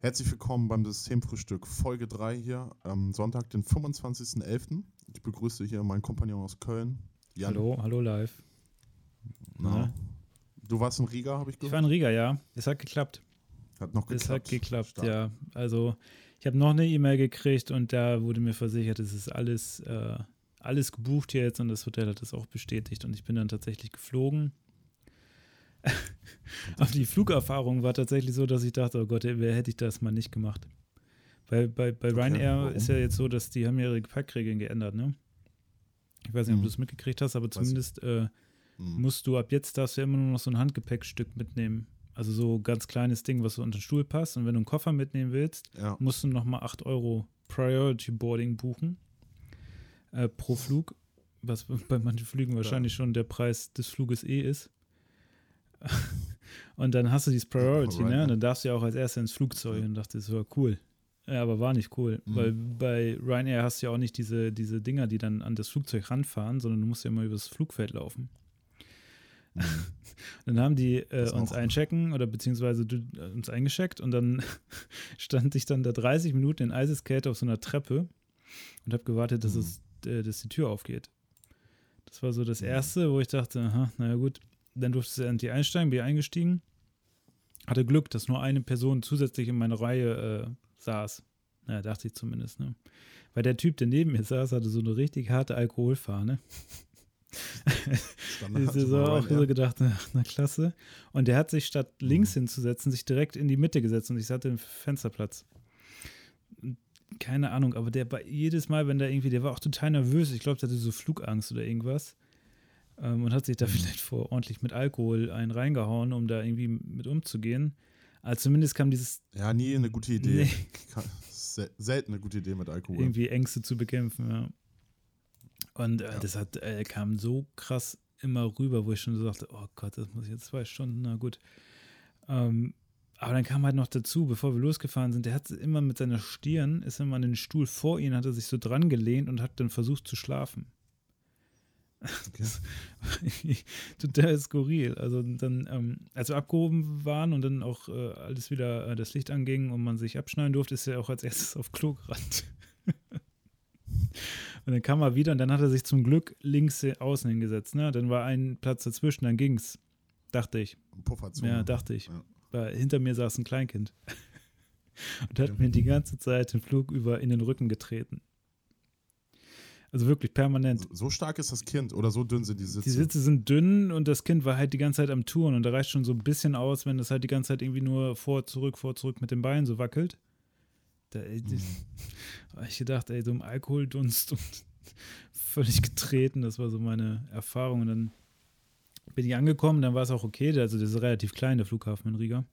Herzlich willkommen beim Systemfrühstück Folge 3 hier am Sonntag, den 25.11. Ich begrüße hier meinen Kompagnon aus Köln. Jan. Hallo, hallo live. Na, du warst in Riga, habe ich gehört? Ich war in Riga, ja. Es hat geklappt. Hat noch geklappt. Es hat geklappt, Stark. ja. Also ich habe noch eine E-Mail gekriegt und da wurde mir versichert, es ist alles, äh, alles gebucht jetzt und das Hotel hat es auch bestätigt und ich bin dann tatsächlich geflogen. Aber die Flugerfahrung war tatsächlich so, dass ich dachte, oh Gott, wer hätte ich das mal nicht gemacht. Weil bei, bei okay, Ryanair warum? ist ja jetzt so, dass die haben ihre Gepäckregeln geändert, ne? Ich weiß nicht, ob hm. du es mitgekriegt hast, aber zumindest äh, hm. musst du ab jetzt darfst du ja immer nur noch so ein Handgepäckstück mitnehmen. Also so ganz kleines Ding, was so unter den Stuhl passt. Und wenn du einen Koffer mitnehmen willst, ja. musst du nochmal 8 Euro Priority Boarding buchen äh, pro Flug. Was bei manchen Flügen wahrscheinlich schon der Preis des Fluges eh ist. Und dann hast du dieses Priority, right, ne? Und dann darfst du ja auch als Erster ins Flugzeug und dachte, das war cool. Ja, aber war nicht cool, mhm. weil bei Ryanair hast du ja auch nicht diese, diese Dinger, die dann an das Flugzeug ranfahren, sondern du musst ja immer übers Flugfeld laufen. Mhm. dann haben die äh, uns einchecken oder beziehungsweise du, äh, uns eingescheckt und dann stand ich dann da 30 Minuten in Eiseskälte auf so einer Treppe und habe gewartet, dass, mhm. es, äh, dass die Tür aufgeht. Das war so das mhm. Erste, wo ich dachte, aha, naja gut, dann durfte sie endlich einsteigen, bin eingestiegen. Hatte Glück, dass nur eine Person zusätzlich in meiner Reihe äh, saß. Ja, dachte ich zumindest, ne? Weil der Typ, der neben mir saß, hatte so eine richtig harte Alkoholfahne. ich so auch so gedacht, na, na, klasse. Und der hat sich statt links mhm. hinzusetzen, sich direkt in die Mitte gesetzt und ich hatte den Fensterplatz. Keine Ahnung, aber der war jedes Mal, wenn der irgendwie, der war auch total nervös. Ich glaube, der hatte so Flugangst oder irgendwas ähm, und hat sich da vielleicht vor ordentlich mit Alkohol einen reingehauen, um da irgendwie mit umzugehen. Aber zumindest kam dieses. Ja, nie eine gute Idee. Nee. Selten eine gute Idee mit Alkohol. Irgendwie Ängste zu bekämpfen, ja. Und äh, ja. das hat, äh, kam so krass immer rüber, wo ich schon so dachte, oh Gott, das muss ich jetzt zwei Stunden, na gut. Ähm, aber dann kam halt noch dazu, bevor wir losgefahren sind, der hat immer mit seiner Stirn, ist immer an den Stuhl vor ihn, hat er sich so dran gelehnt und hat dann versucht zu schlafen. Okay. Total skurril. Also dann, ähm, als wir abgehoben waren und dann auch äh, alles wieder äh, das Licht anging und man sich abschneiden durfte, ist er auch als erstes auf Klo gerannt. und dann kam er wieder und dann hat er sich zum Glück links außen hingesetzt. Ne? Dann war ein Platz dazwischen, dann ging's. Dachte ich. Pufferzone. Ja, dachte ich. Ja. Weil hinter mir saß ein Kleinkind. und hat mir die ganze Zeit den Flug über in den Rücken getreten. Also wirklich permanent. So, stark ist das Kind oder so dünn sind die Sitze? Die Sitze sind dünn und das Kind war halt die ganze Zeit am Touren und da reicht schon so ein bisschen aus, wenn das halt die ganze Zeit irgendwie nur vor, zurück, vor, zurück mit den Beinen so wackelt. Da ey, mhm. ich gedacht, ey, so im Alkoholdunst und völlig getreten, das war so meine Erfahrung. Und dann bin ich angekommen, dann war es auch okay, also das ist relativ klein, der Flughafen in Riga.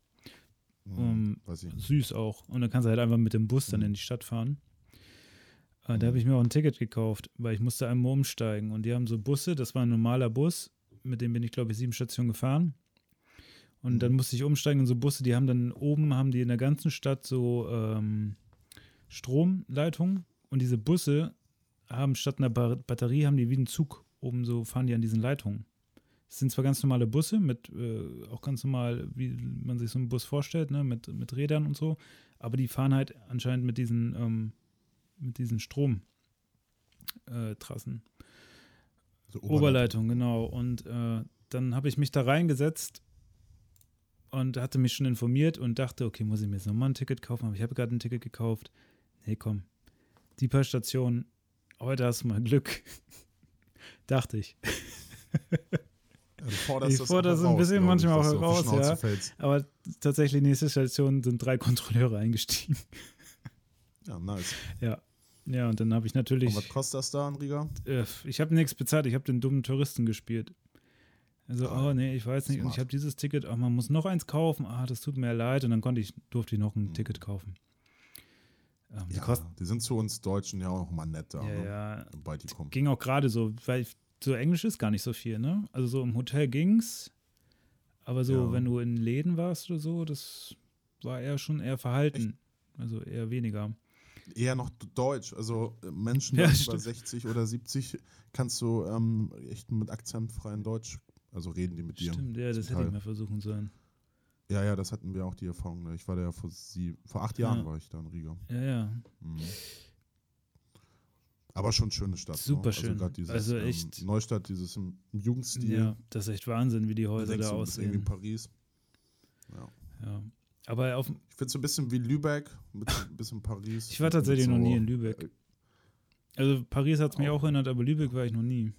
Mhm, um, süß auch. Und dann kannst du halt einfach mit dem Bus dann mhm. in die Stadt fahren. Äh, da habe ich mir auch ein Ticket gekauft, weil ich musste einmal umsteigen. Und die haben so Busse, das war ein normaler Bus, mit dem bin ich, glaube ich, sieben Stationen gefahren. Und dann mhm. musste ich umsteigen in so Busse, die haben dann oben, haben die in der ganzen Stadt so ähm, Stromleitungen. Und diese Busse haben statt einer Batterie, haben die wie einen Zug oben so, fahren die an diesen Leitungen. Das sind zwar ganz normale Busse, mit äh, auch ganz normal, wie man sich so einen Bus vorstellt, ne, mit, mit Rädern und so, aber die fahren halt anscheinend mit diesen ähm, mit diesen Stromtrassen. Äh, so Oberleitung. genau. Und äh, dann habe ich mich da reingesetzt und hatte mich schon informiert und dachte, okay, muss ich mir jetzt nochmal ein Ticket kaufen? Aber ich habe gerade ein Ticket gekauft. Nee, komm. Die paar Stationen, heute hast du mal Glück. dachte ich. Forderst ich fordere so ein bisschen manchmal auch heraus, ja. Fällst. Aber tatsächlich, nächste Station sind drei Kontrolleure eingestiegen. Ja, nice. Ja. Ja, und dann habe ich natürlich. Und was kostet das da Riga? Äh, ich habe nichts bezahlt, ich habe den dummen Touristen gespielt. Also, ah, oh nee, ich weiß nicht. Smart. Und ich habe dieses Ticket, ach, man muss noch eins kaufen. Ah, das tut mir leid. Und dann konnte ich, durfte ich noch ein mhm. Ticket kaufen. Ähm, die, ja, die sind zu uns Deutschen ja auch mal netter. Ja, ne? ja. Bei die kommen. Ging auch gerade so, weil so Englisch ist gar nicht so viel, ne? Also so im Hotel ging's. Aber so, ja. wenn du in Läden warst oder so, das war eher schon eher verhalten. Echt? Also eher weniger eher noch Deutsch. Also äh, Menschen ja, über 60 oder 70 kannst du ähm, echt mit akzentfreien Deutsch, also reden die mit dir. Stimmt, ja, das hätte ich mal versuchen sollen. Ja, ja, das hatten wir auch die Erfahrung. Ne? Ich war da ja vor, sie, vor acht Jahren Ja. war ich da in Riga. Ja, ja. Mhm. Aber schon schöne Stadt. Super ne? schön. Also, dieses, Also echt- Ähm, Neustadt, dieses im, Jugendstil. Ja, das ist echt Wahnsinn, wie die Häuser da bist irgendwie in aussehen. Paris. Ja. Ja. Aber auf, Ich finde es so ein bisschen wie Lübeck, mit ein bisschen Paris. ich war tatsächlich so, noch nie in Lübeck. äh, Also Paris hat es mich Auch. auch erinnert, aber Lübeck war ich noch nie.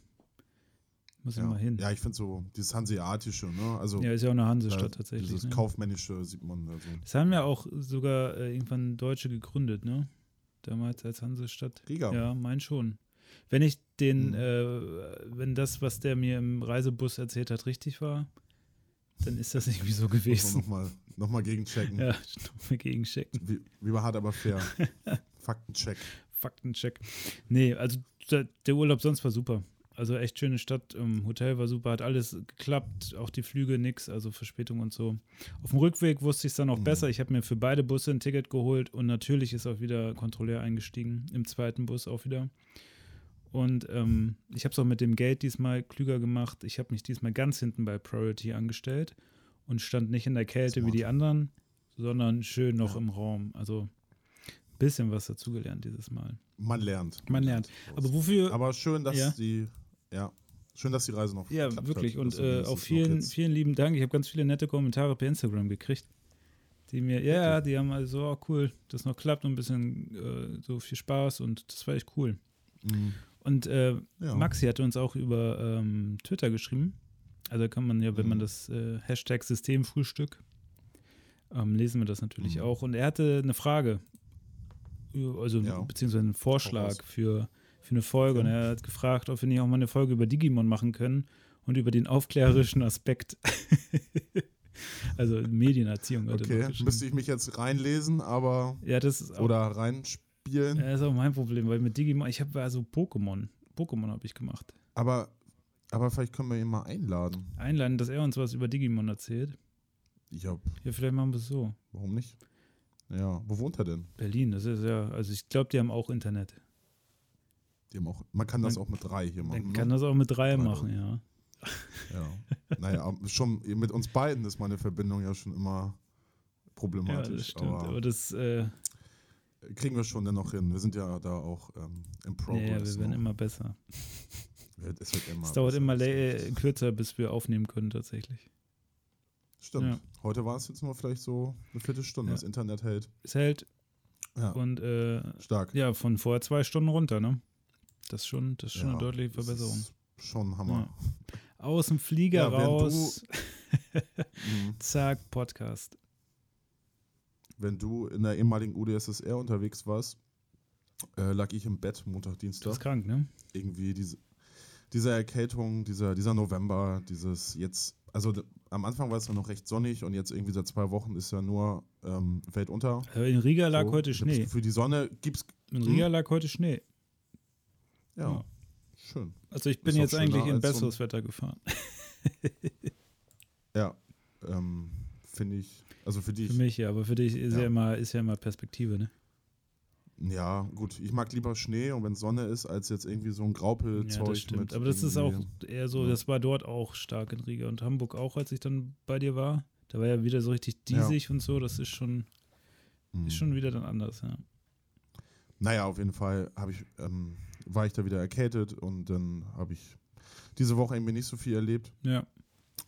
Muss ich Ja, mal hin. ja ich finde so dieses Hanseatische, ne? Also Ja, ist ja auch eine Hansestadt tatsächlich. dieses Ne? Kaufmännische sieht man da so. Das haben ja auch sogar äh, irgendwann Deutsche gegründet, ne? Damals als Hansestadt. Riga. Ja, mein schon. Wenn ich den, Mhm. äh, wenn das, was der mir im Reisebus erzählt hat, richtig war, dann ist das irgendwie so gewesen. nochmal noch mal gegenchecken. Ja, nochmal gegenchecken. Wie, wie war hart, aber fair. Faktencheck. Faktencheck. Nee, also der, der Urlaub sonst war super. Also echt schöne Stadt. Ähm, Hotel war super, hat alles geklappt, auch die Flüge nix, also Verspätung und so. Auf dem Rückweg wusste ich es dann auch Mhm. besser. Ich habe mir für beide Busse ein Ticket geholt und natürlich ist auch wieder Kontrolleur eingestiegen, im zweiten Bus auch wieder. Und ähm, ich habe es auch mit dem Geld diesmal klüger gemacht. Ich habe mich diesmal ganz hinten bei Priority angestellt und stand nicht in der Kälte wie Smart. die anderen, sondern schön noch Ja. im Raum. Also ein bisschen was dazugelernt dieses Mal. Man lernt. Man lernt. Aber wofür? Aber schön, dass Ja. die, ja, schön, dass die Reise noch ja, wirklich. Hat, Und äh, auch vielen, vielen lieben Dank. Ich habe ganz viele nette Kommentare per Instagram gekriegt. Die mir, ja, die haben also, oh, cool, das noch klappt und ein bisschen äh, so viel Spaß und das war echt cool. Mhm. Und äh, Ja. Maxi hatte uns auch über ähm, Twitter geschrieben. Also kann man ja, wenn man Mhm. das äh, Hashtag Systemfrühstück, ähm, lesen wir das natürlich Mhm. auch. Und er hatte eine Frage, Ü- also Ja. beziehungsweise einen Vorschlag für, für eine Folge. Und er hat gefragt, ob wir nicht auch mal eine Folge über Digimon machen können und über den aufklärerischen Aspekt. also Medienerziehung. er Okay, müsste ich mich jetzt reinlesen, aber ja, das ist auch, oder reinspielen. ja, ist auch mein Problem, weil mit Digimon, ich habe also Pokémon. Pokémon habe ich gemacht. Aber, aber vielleicht können wir ihn mal einladen. einladen, dass er uns was über Digimon erzählt. Ja, Ja, vielleicht machen wir es so. warum nicht? Ja, wo wohnt er denn? Berlin, das ist ja, also ich glaube, die haben auch Internet. Die haben auch, man kann das Man- auch mit drei hier machen. Man ne? kann das auch mit drei Drei machen, ja. Ja. naja, schon mit uns beiden ist meine Verbindung ja schon immer Ja, problematisch. das stimmt. aber Aber das, äh, kriegen wir schon dennoch hin. Wir sind ja da auch ähm, im ja, Progress. ja, wir werden noch. immer besser. Es wird immer Es dauert immer das stimmt. kürzer, bis wir aufnehmen können, tatsächlich. Stimmt. Ja. Heute war es jetzt nur vielleicht so eine Viertelstunde. Ja. Das Internet hält. Es hält Ja, und äh, stark. ja, von vorher zwei Stunden runter, ne? Das ist schon, das ist schon Ja, eine deutliche das Verbesserung. ist Schon Hammer. Aus dem Flieger raus, Mhm. zack, Podcast. Wenn du in der ehemaligen UdSSR unterwegs warst, äh, lag ich im Bett Montag, Du Dienstag. bist krank, ne? irgendwie diese, diese Erkältung, dieser, dieser November, dieses jetzt, also am Anfang war es ja noch recht sonnig und jetzt irgendwie seit zwei Wochen ist ja nur ähm, Welt unter. In Riga lag So, heute Schnee. Gefühl, die Sonne gibt's. In Hm? Riga lag heute Schnee. Ja, Ja. schön. Also ich bin Ist jetzt eigentlich in als so besseres Wetter gefahren. Ja, ähm, finde ich, also für dich. Für mich ja, aber für dich ist ja, Ja. immer, ist ja immer Perspektive, ne? Ja, gut, ich mag lieber Schnee und wenn Sonne ist, als jetzt irgendwie so ein Ja, Graupelzeug das stimmt. mit. Aber das ist auch eher so, Ja. das war dort auch stark in Riga und Hamburg auch, als ich dann bei dir war. Da war ja wieder so richtig Ja. diesig und so. Das ist schon, Hm. ist schon wieder dann anders, ja. Naja, auf jeden Fall habe ich, ähm, war ich da wieder erkältet und dann habe ich diese Woche irgendwie nicht so viel erlebt. Ja.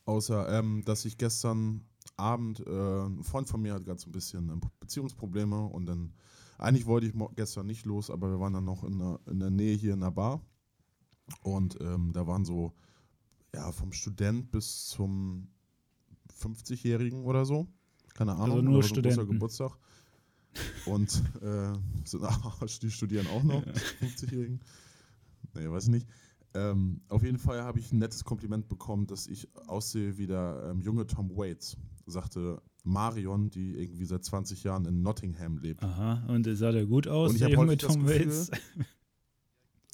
Außer, ähm, dass ich gestern Abend, äh, ein Freund von mir hat gerade so ein bisschen Beziehungsprobleme und dann, eigentlich wollte ich gestern nicht los, aber wir waren dann noch in der, in der Nähe hier in der Bar und ähm, da waren so, ja, vom Student bis zum 50-Jährigen oder so, keine Ahnung, Also nur so Studenten. Geburtstag. Und äh, sind, die studieren auch noch, Ja. 50-Jährigen. Nee, weiß ich nicht. Ähm, auf jeden Fall habe ich ein nettes Kompliment bekommen, dass ich aussehe wie der ähm, junge Tom Waits, sagte Marion, die irgendwie seit 20 Jahren in Nottingham lebt. Aha. Und sah der gut aus, Und ich der junge Tom Waits?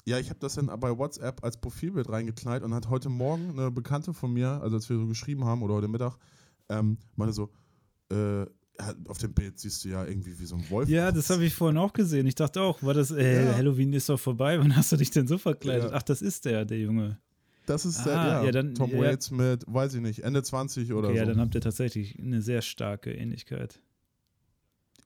Ja, ich habe das dann bei WhatsApp als Profilbild reingeknallt und hat heute Morgen eine Bekannte von mir, also als wir so geschrieben haben oder heute Mittag, ähm, meinte so, äh, auf dem Bild siehst du ja irgendwie wie so ein Wolf. Ja, das habe ich vorhin auch gesehen. Ich dachte auch, war das, äh, Ja. Halloween ist doch vorbei, wann hast du dich denn so verkleidet? Ja. Ach, das ist der, der Junge. Das ist der, Ah, ja, ja, dann- Tom ja. Waits mit, weiß ich nicht, Ende 20 oder Okay, ja, so. dann habt ihr tatsächlich eine sehr starke Ähnlichkeit.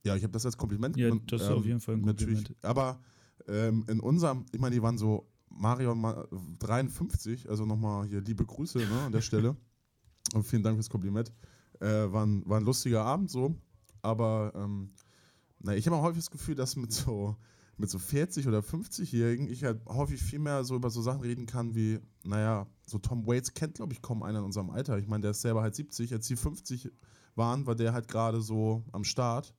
Ja, ich habe das als Kompliment Ja, das ist auf jeden Fall ein natürlich. Kompliment. Aber ähm, in unserem, ich meine, die waren so Marion Ma- 53, also nochmal hier liebe Grüße ne, an der Stelle. Und vielen Dank fürs Kompliment. Äh, war, ein, war ein lustiger Abend so, aber ähm, na, ich habe auch häufig das Gefühl, dass mit so, mit so 40 oder 50-Jährigen ich halt häufig viel mehr so über so Sachen reden kann wie, naja, so Tom Waits kennt, glaube ich, kaum einer in unserem Alter. Ich meine, der ist selber halt 70, als die 50 waren, war der halt gerade so am Start.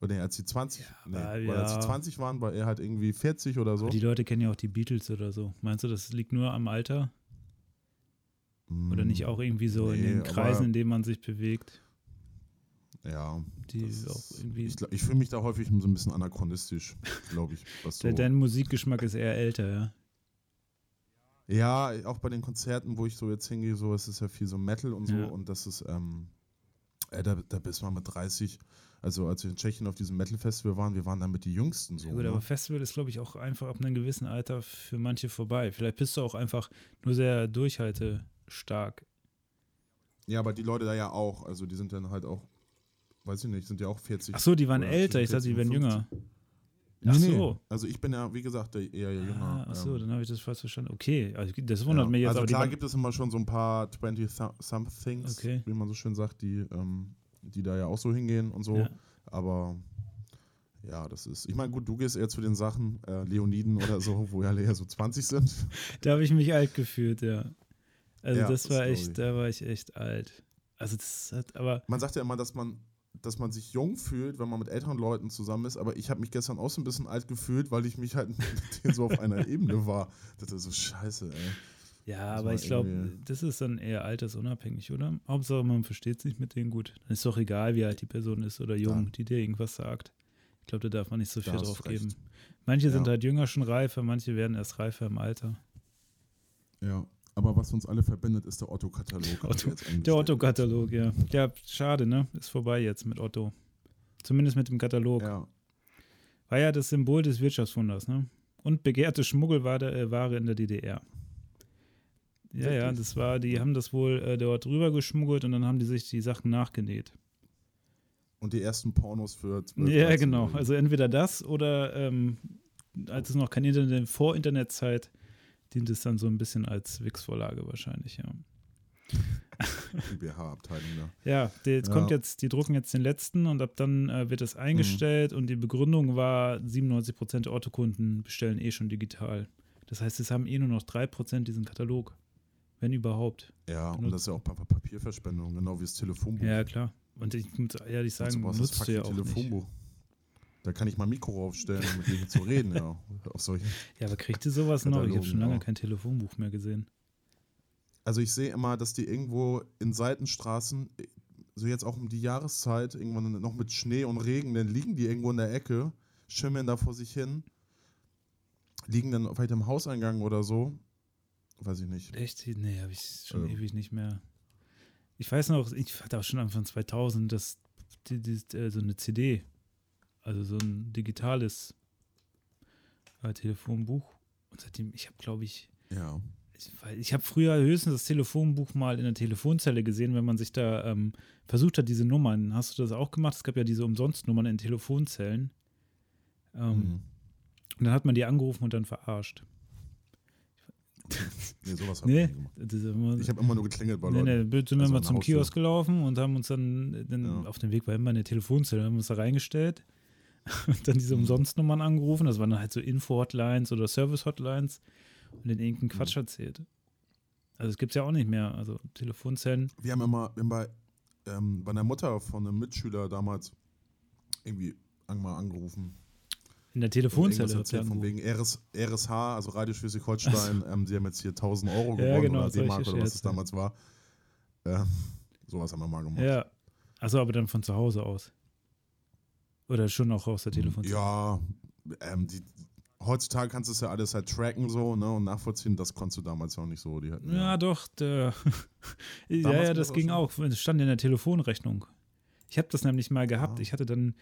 Oder nee, als die 20, nee, aber weil als ja. die 20 waren, war er halt irgendwie 40 oder so. Aber die Leute kennen ja auch die Beatles oder so. Meinst du, das liegt nur am Alter? Oder nicht auch irgendwie so in Nee, den aber- Kreisen, in denen man sich bewegt? Ja. Die auch irgendwie. Ich, ich fühle mich da häufig so ein bisschen anachronistisch, glaube ich. Was so. De- Dein Musikgeschmack ist eher älter, ja. Ja, auch bei den Konzerten, wo ich so jetzt hingehe, so, es ist ja viel so Metal und so Ja. und das ist, ähm, äh, da, da bist man mit 30, also als wir in Tschechien auf diesem Metal-Festival waren, wir waren da mit die Jüngsten so. Ja, gut, ne? aber Festival ist, glaube ich, auch einfach ab einem gewissen Alter für manche vorbei. Vielleicht bist du auch einfach nur sehr durchhaltestark. Ja, aber die Leute da ja auch, also die sind dann halt auch, weiß ich nicht, sind ja auch 40. Ach so, die waren älter. Ich zwischen dachte, die 40 wären jünger. 50. Ach Nee, so. Also ich bin ja, wie gesagt, der eher jünger. Ah, ach so, ähm, dann habe ich das falsch verstanden. Okay, also das wundert ja. mich jetzt. Also aber klar gibt es immer schon so ein paar 20-somethings, Okay. wie man so schön sagt, die, ähm, die da ja auch so hingehen und so. Ja. Aber ja, das ist. Ich meine, gut, du gehst eher zu den Sachen, äh, Leoniden oder so, wo ja eher so 20 sind. Da habe ich mich alt gefühlt, ja. Also Ja, das das war glaub echt, ich. da war ich echt alt. Also das hat, aber Man sagt ja immer, dass man, dass man sich jung fühlt, wenn man mit älteren Leuten zusammen ist, aber ich habe mich gestern auch so ein bisschen alt gefühlt, weil ich mich halt mit denen so auf einer Ebene war. Das ist so scheiße, ey. ja, Das aber ich glaube, das ist dann eher altersunabhängig, oder? Hauptsache man versteht sich mit denen gut. Dann ist doch egal, wie alt die Person ist oder jung, Ja. die dir irgendwas sagt. Ich glaube, da darf man nicht so viel drauf geben. Manche sind Ja. halt jünger schon reifer, manche werden erst reifer im Alter. Ja. Aber was uns alle verbindet, ist der Otto-Katalog. Otto- er jetzt Der. Otto-Katalog, ja. Ja, schade, ne? Ist vorbei jetzt mit Otto. Zumindest mit dem Katalog. Ja. War ja das Symbol des Wirtschaftswunders, ne? Und begehrte Schmuggelware äh, Ware in der DDR. Ja, ja, das war, die haben das wohl äh, dort rüber geschmuggelt und dann haben die sich die Sachen nachgenäht. Und die ersten Pornos für 12 Ja, 13 genau. Also entweder das oder ähm, als es noch kein Internet, vor Internetzeit, dient es dann so ein bisschen als Wix-Vorlage wahrscheinlich, ja. IBH-Abteilung da. Ja, die, jetzt Ja. kommt jetzt, die drucken jetzt den letzten und ab dann äh, wird es eingestellt und die Begründung war, 97% der Otto-Kunden bestellen eh schon digital. Das heißt, es haben eh nur noch 3% diesen Katalog. Wenn überhaupt. Ja, und Benutzt. das ist ja auch Pa- Papierverschwendung, genau wie das Telefonbuch. Ja, klar. Und ich muss ehrlich sagen, das nutzt du ja auch nicht. Da kann ich mal Mikro aufstellen, um mit dir zu reden, ja. Auf. Ja, aber kriegt ihr sowas noch? Ich habe schon lange auch. kein Telefonbuch mehr gesehen. Also ich sehe immer, dass die irgendwo in Seitenstraßen, so jetzt auch um die Jahreszeit, irgendwann noch mit Schnee und Regen, dann liegen die irgendwo in der Ecke, schimmeln da vor sich hin, liegen dann vielleicht im Hauseingang oder so. Weiß ich nicht. Echt? Nee, habe ich schon Ähm. ewig nicht mehr. Ich weiß noch, ich hatte auch schon Anfang 2000 das, die, die, äh, so eine CD, also so ein digitales äh, Telefonbuch. Und seitdem, ich habe, glaube ich, Ja. ich, ich habe früher höchstens das Telefonbuch mal in der Telefonzelle gesehen, wenn man sich da ähm, versucht hat, diese Nummern. Hast du das auch gemacht? Es gab ja diese Umsonstnummern in Telefonzellen. Ähm, Mhm. Und dann hat man die angerufen und dann verarscht. Nee, sowas habe Nee, ich nie gemacht. das ist immer, Ich habe immer nur geklingelt bei Nee, Leuten. nee, sind wir Also mal an der zum Haustür. Kiosk gelaufen und haben uns dann, dann Ja. auf dem Weg war immer eine Telefonzelle, haben uns da reingestellt und dann diese Mhm. Umsonstnummern angerufen. Das waren dann halt so Info-Hotlines oder Service-Hotlines und dann irgendeinen Quatsch Mhm. erzählt. Also es gibt es ja auch nicht mehr. Also Telefonzellen. Wir haben immer wir haben bei, ähm, bei einer Mutter von einem Mitschüler damals irgendwie mal angerufen. In der Telefonzelle. erzählt von wegen RS, RSH, also Radio Schleswig-Holstein, ähm, sie haben jetzt hier 1000 Euro gewonnen Ja, genau, oder D-Mark oder was es damals war. Ähm, sowas haben wir mal gemacht. Ja. Also aber dann von zu Hause aus. Oder schon auch aus der Telefonzelle. Ja, ähm, die, heutzutage kannst du es ja alles halt tracken so ne, und nachvollziehen. Das konntest du damals auch nicht so. Die hatten, Ja, doch. Der ja, ja, das das ging auch. Es stand in der Telefonrechnung. Ich habe das nämlich mal gehabt. Ah. Ich hatte dann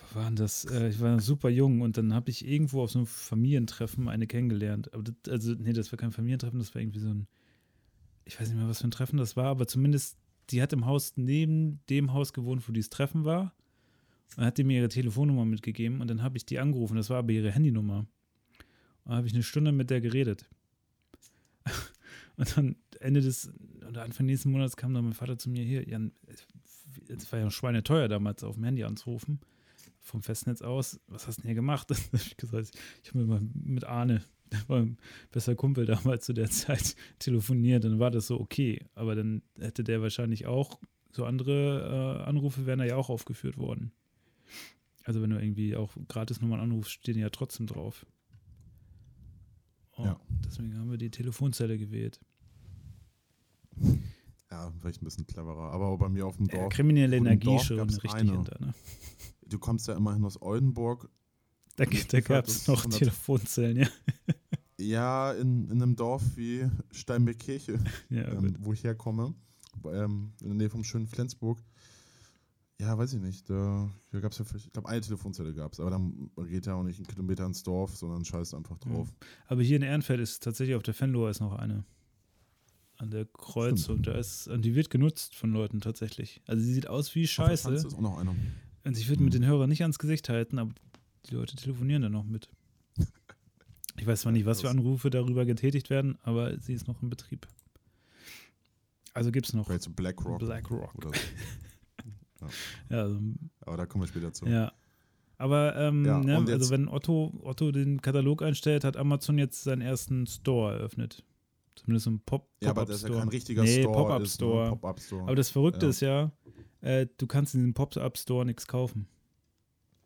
was war denn das? Äh, ich war super jung und dann habe ich irgendwo auf so einem Familientreffen eine kennengelernt. Aber das, also, nee, das war kein Familientreffen, das war irgendwie so ein, ich weiß nicht mehr, was für ein Treffen das war, aber zumindest, die hat im Haus neben dem Haus gewohnt, wo dieses Treffen war. Und hat die mir ihre Telefonnummer mitgegeben und dann habe ich die angerufen. Das war aber ihre Handynummer. Dann habe ich eine Stunde mit der geredet. Und dann Ende des oder Anfang nächsten Monats kam dann mein Vater zu mir hier, Jan, es war ja schweineteuer damals auf dem Handy anzurufen, vom Festnetz aus. Was hast du denn hier gemacht? ich gesagt, ich habe mal mit Arne, der war ein besser Kumpel damals zu der Zeit, telefoniert. Dann war das so okay. Aber dann hätte der wahrscheinlich auch, so andere äh, Anrufe wären da ja auch aufgeführt worden. Also wenn du irgendwie auch Gratisnummern anrufst, stehen die ja trotzdem drauf. Oh, ja. Deswegen haben wir die Telefonzelle gewählt. Ja, vielleicht ein bisschen cleverer. Aber bei mir auf dem Dorf. Ja, kriminelle Energie schon richtig eine. hinter. Ne? Du kommst ja immerhin aus Oldenburg. Da, da gab es noch Telefonzellen, ja. Ja, in, in einem Dorf wie Steinbeck-Kirche, ja, ähm, wo ich herkomme, ähm, in der Nähe vom schönen Flensburg. Ja, weiß ich nicht. Da, da gab es ja, ich glaube, eine Telefonzelle gab es, aber dann geht ja auch nicht einen Kilometer ins Dorf, sondern scheißt einfach drauf. Ja. Aber hier in Ehrenfeld ist tatsächlich auf der Fenloher ist noch eine. An der Kreuzung. Da ist, und die wird genutzt von Leuten tatsächlich. Also sie sieht aus wie Scheiße. Ist auch noch eine. Und ich würde mhm. mit den Hörern nicht ans Gesicht halten, aber die Leute telefonieren da noch mit. Ich weiß zwar nicht, was für Anrufe darüber getätigt werden, aber sie ist noch in Betrieb. Also gibt es noch. BlackRock. BlackRock. Oder so. Ja. also, Aber da kommen wir später zu. Ja. Aber ähm, ja, ne, also wenn Otto, Otto den Katalog einstellt, hat Amazon jetzt seinen ersten Store eröffnet. Zumindest ein Pop-Up Store. Ja, aber das ist ja kein richtiger nee, Store. Pop-Up Store. Pop. Aber das Verrückte ja. ist ja, äh, du kannst in diesem Pop-Up Store nichts kaufen.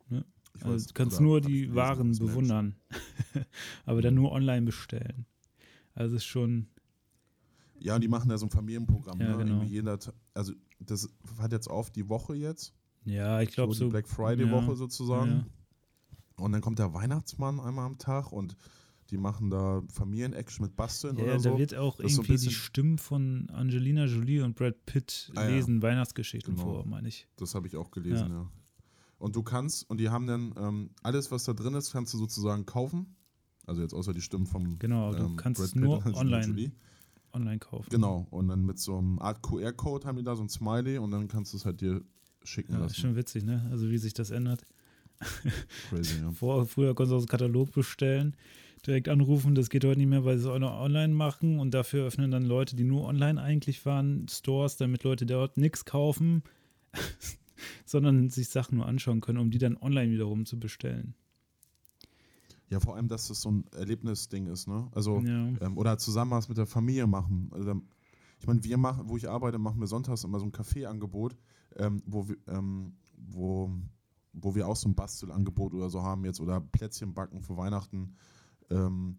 Ne? Also weiß, du kannst nur die Waren bewundern. aber dann nur online bestellen. Also ist schon. Ja, und die machen ja so ein Familienprogramm. Ja, ne? genau. jeder, also das hat jetzt auf die Woche jetzt. Ja, ich glaube so. so Black Friday-Woche ja, sozusagen. Ja. Und dann kommt der Weihnachtsmann einmal am Tag und die machen da Familien-Action mit Basteln ja, oder so. Ja, da wird auch das irgendwie so die Stimmen von Angelina Jolie und Brad Pitt ah, lesen. Weihnachtsgeschichten genau. vor, meine ich. Das habe ich auch gelesen, ja. Und du kannst, und die haben dann ähm, alles, was da drin ist, kannst du sozusagen kaufen. Also jetzt außer die Stimmen vom Genau, du ähm, kannst Brad nur online online kaufen. Genau, und dann mit so einem Art QR-Code haben die da so ein Smiley und dann kannst du es halt dir schicken ja, lassen. Ist schon witzig, ne? Also wie sich das ändert. Crazy, ja. Vor, früher konntest du aus dem Katalog bestellen, direkt anrufen, das geht heute nicht mehr, weil sie es auch noch online machen und dafür öffnen dann Leute, die nur online eigentlich waren, Stores, damit Leute dort nichts kaufen, sondern sich Sachen nur anschauen können, um die dann online wiederum zu bestellen. Ja, vor allem, dass das so ein Erlebnisding ist, ne? Also, ja. ähm, oder zusammen was mit der Familie machen. Also, ich meine, wir machen, wo ich arbeite, machen wir sonntags immer so ein Kaffeeangebot, ähm, wo, wir, ähm, wo, wo wir auch so ein Bastelangebot oder so haben jetzt oder Plätzchen backen für Weihnachten. Ähm,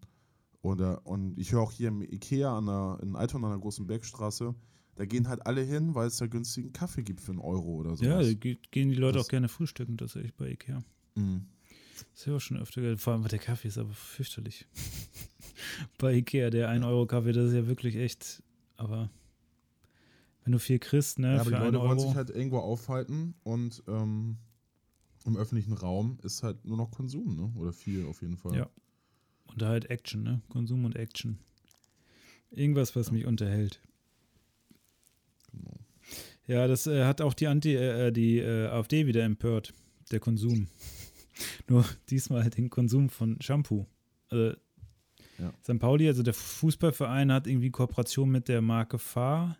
oder, und ich höre auch hier im Ikea an der, in Altona an der großen Bergstraße, da gehen halt alle hin, weil es da günstigen Kaffee gibt für einen Euro oder so. Ja, gehen die Leute das, auch gerne frühstücken, tatsächlich bei Ikea. Mhm. Das ist ja auch schon öfter gehört. Vor allem, der Kaffee ist aber fürchterlich. Bei Ikea, der 1-Euro-Kaffee, das ist ja wirklich echt, aber wenn du viel kriegst, ne? Ja, aber die Leute wollen sich halt irgendwo aufhalten und ähm, im öffentlichen Raum ist halt nur noch Konsum, ne? Oder viel auf jeden Fall. Ja. Und da halt Action, ne? Konsum und Action. Irgendwas, was ja. mich unterhält. Genau. Ja, das äh, hat auch die Anti, äh, die äh, AfD wieder empört, der Konsum. Nur diesmal den Konsum von Shampoo. Also, ja. St. Pauli, also der Fußballverein, hat irgendwie Kooperation mit der Marke Fahr.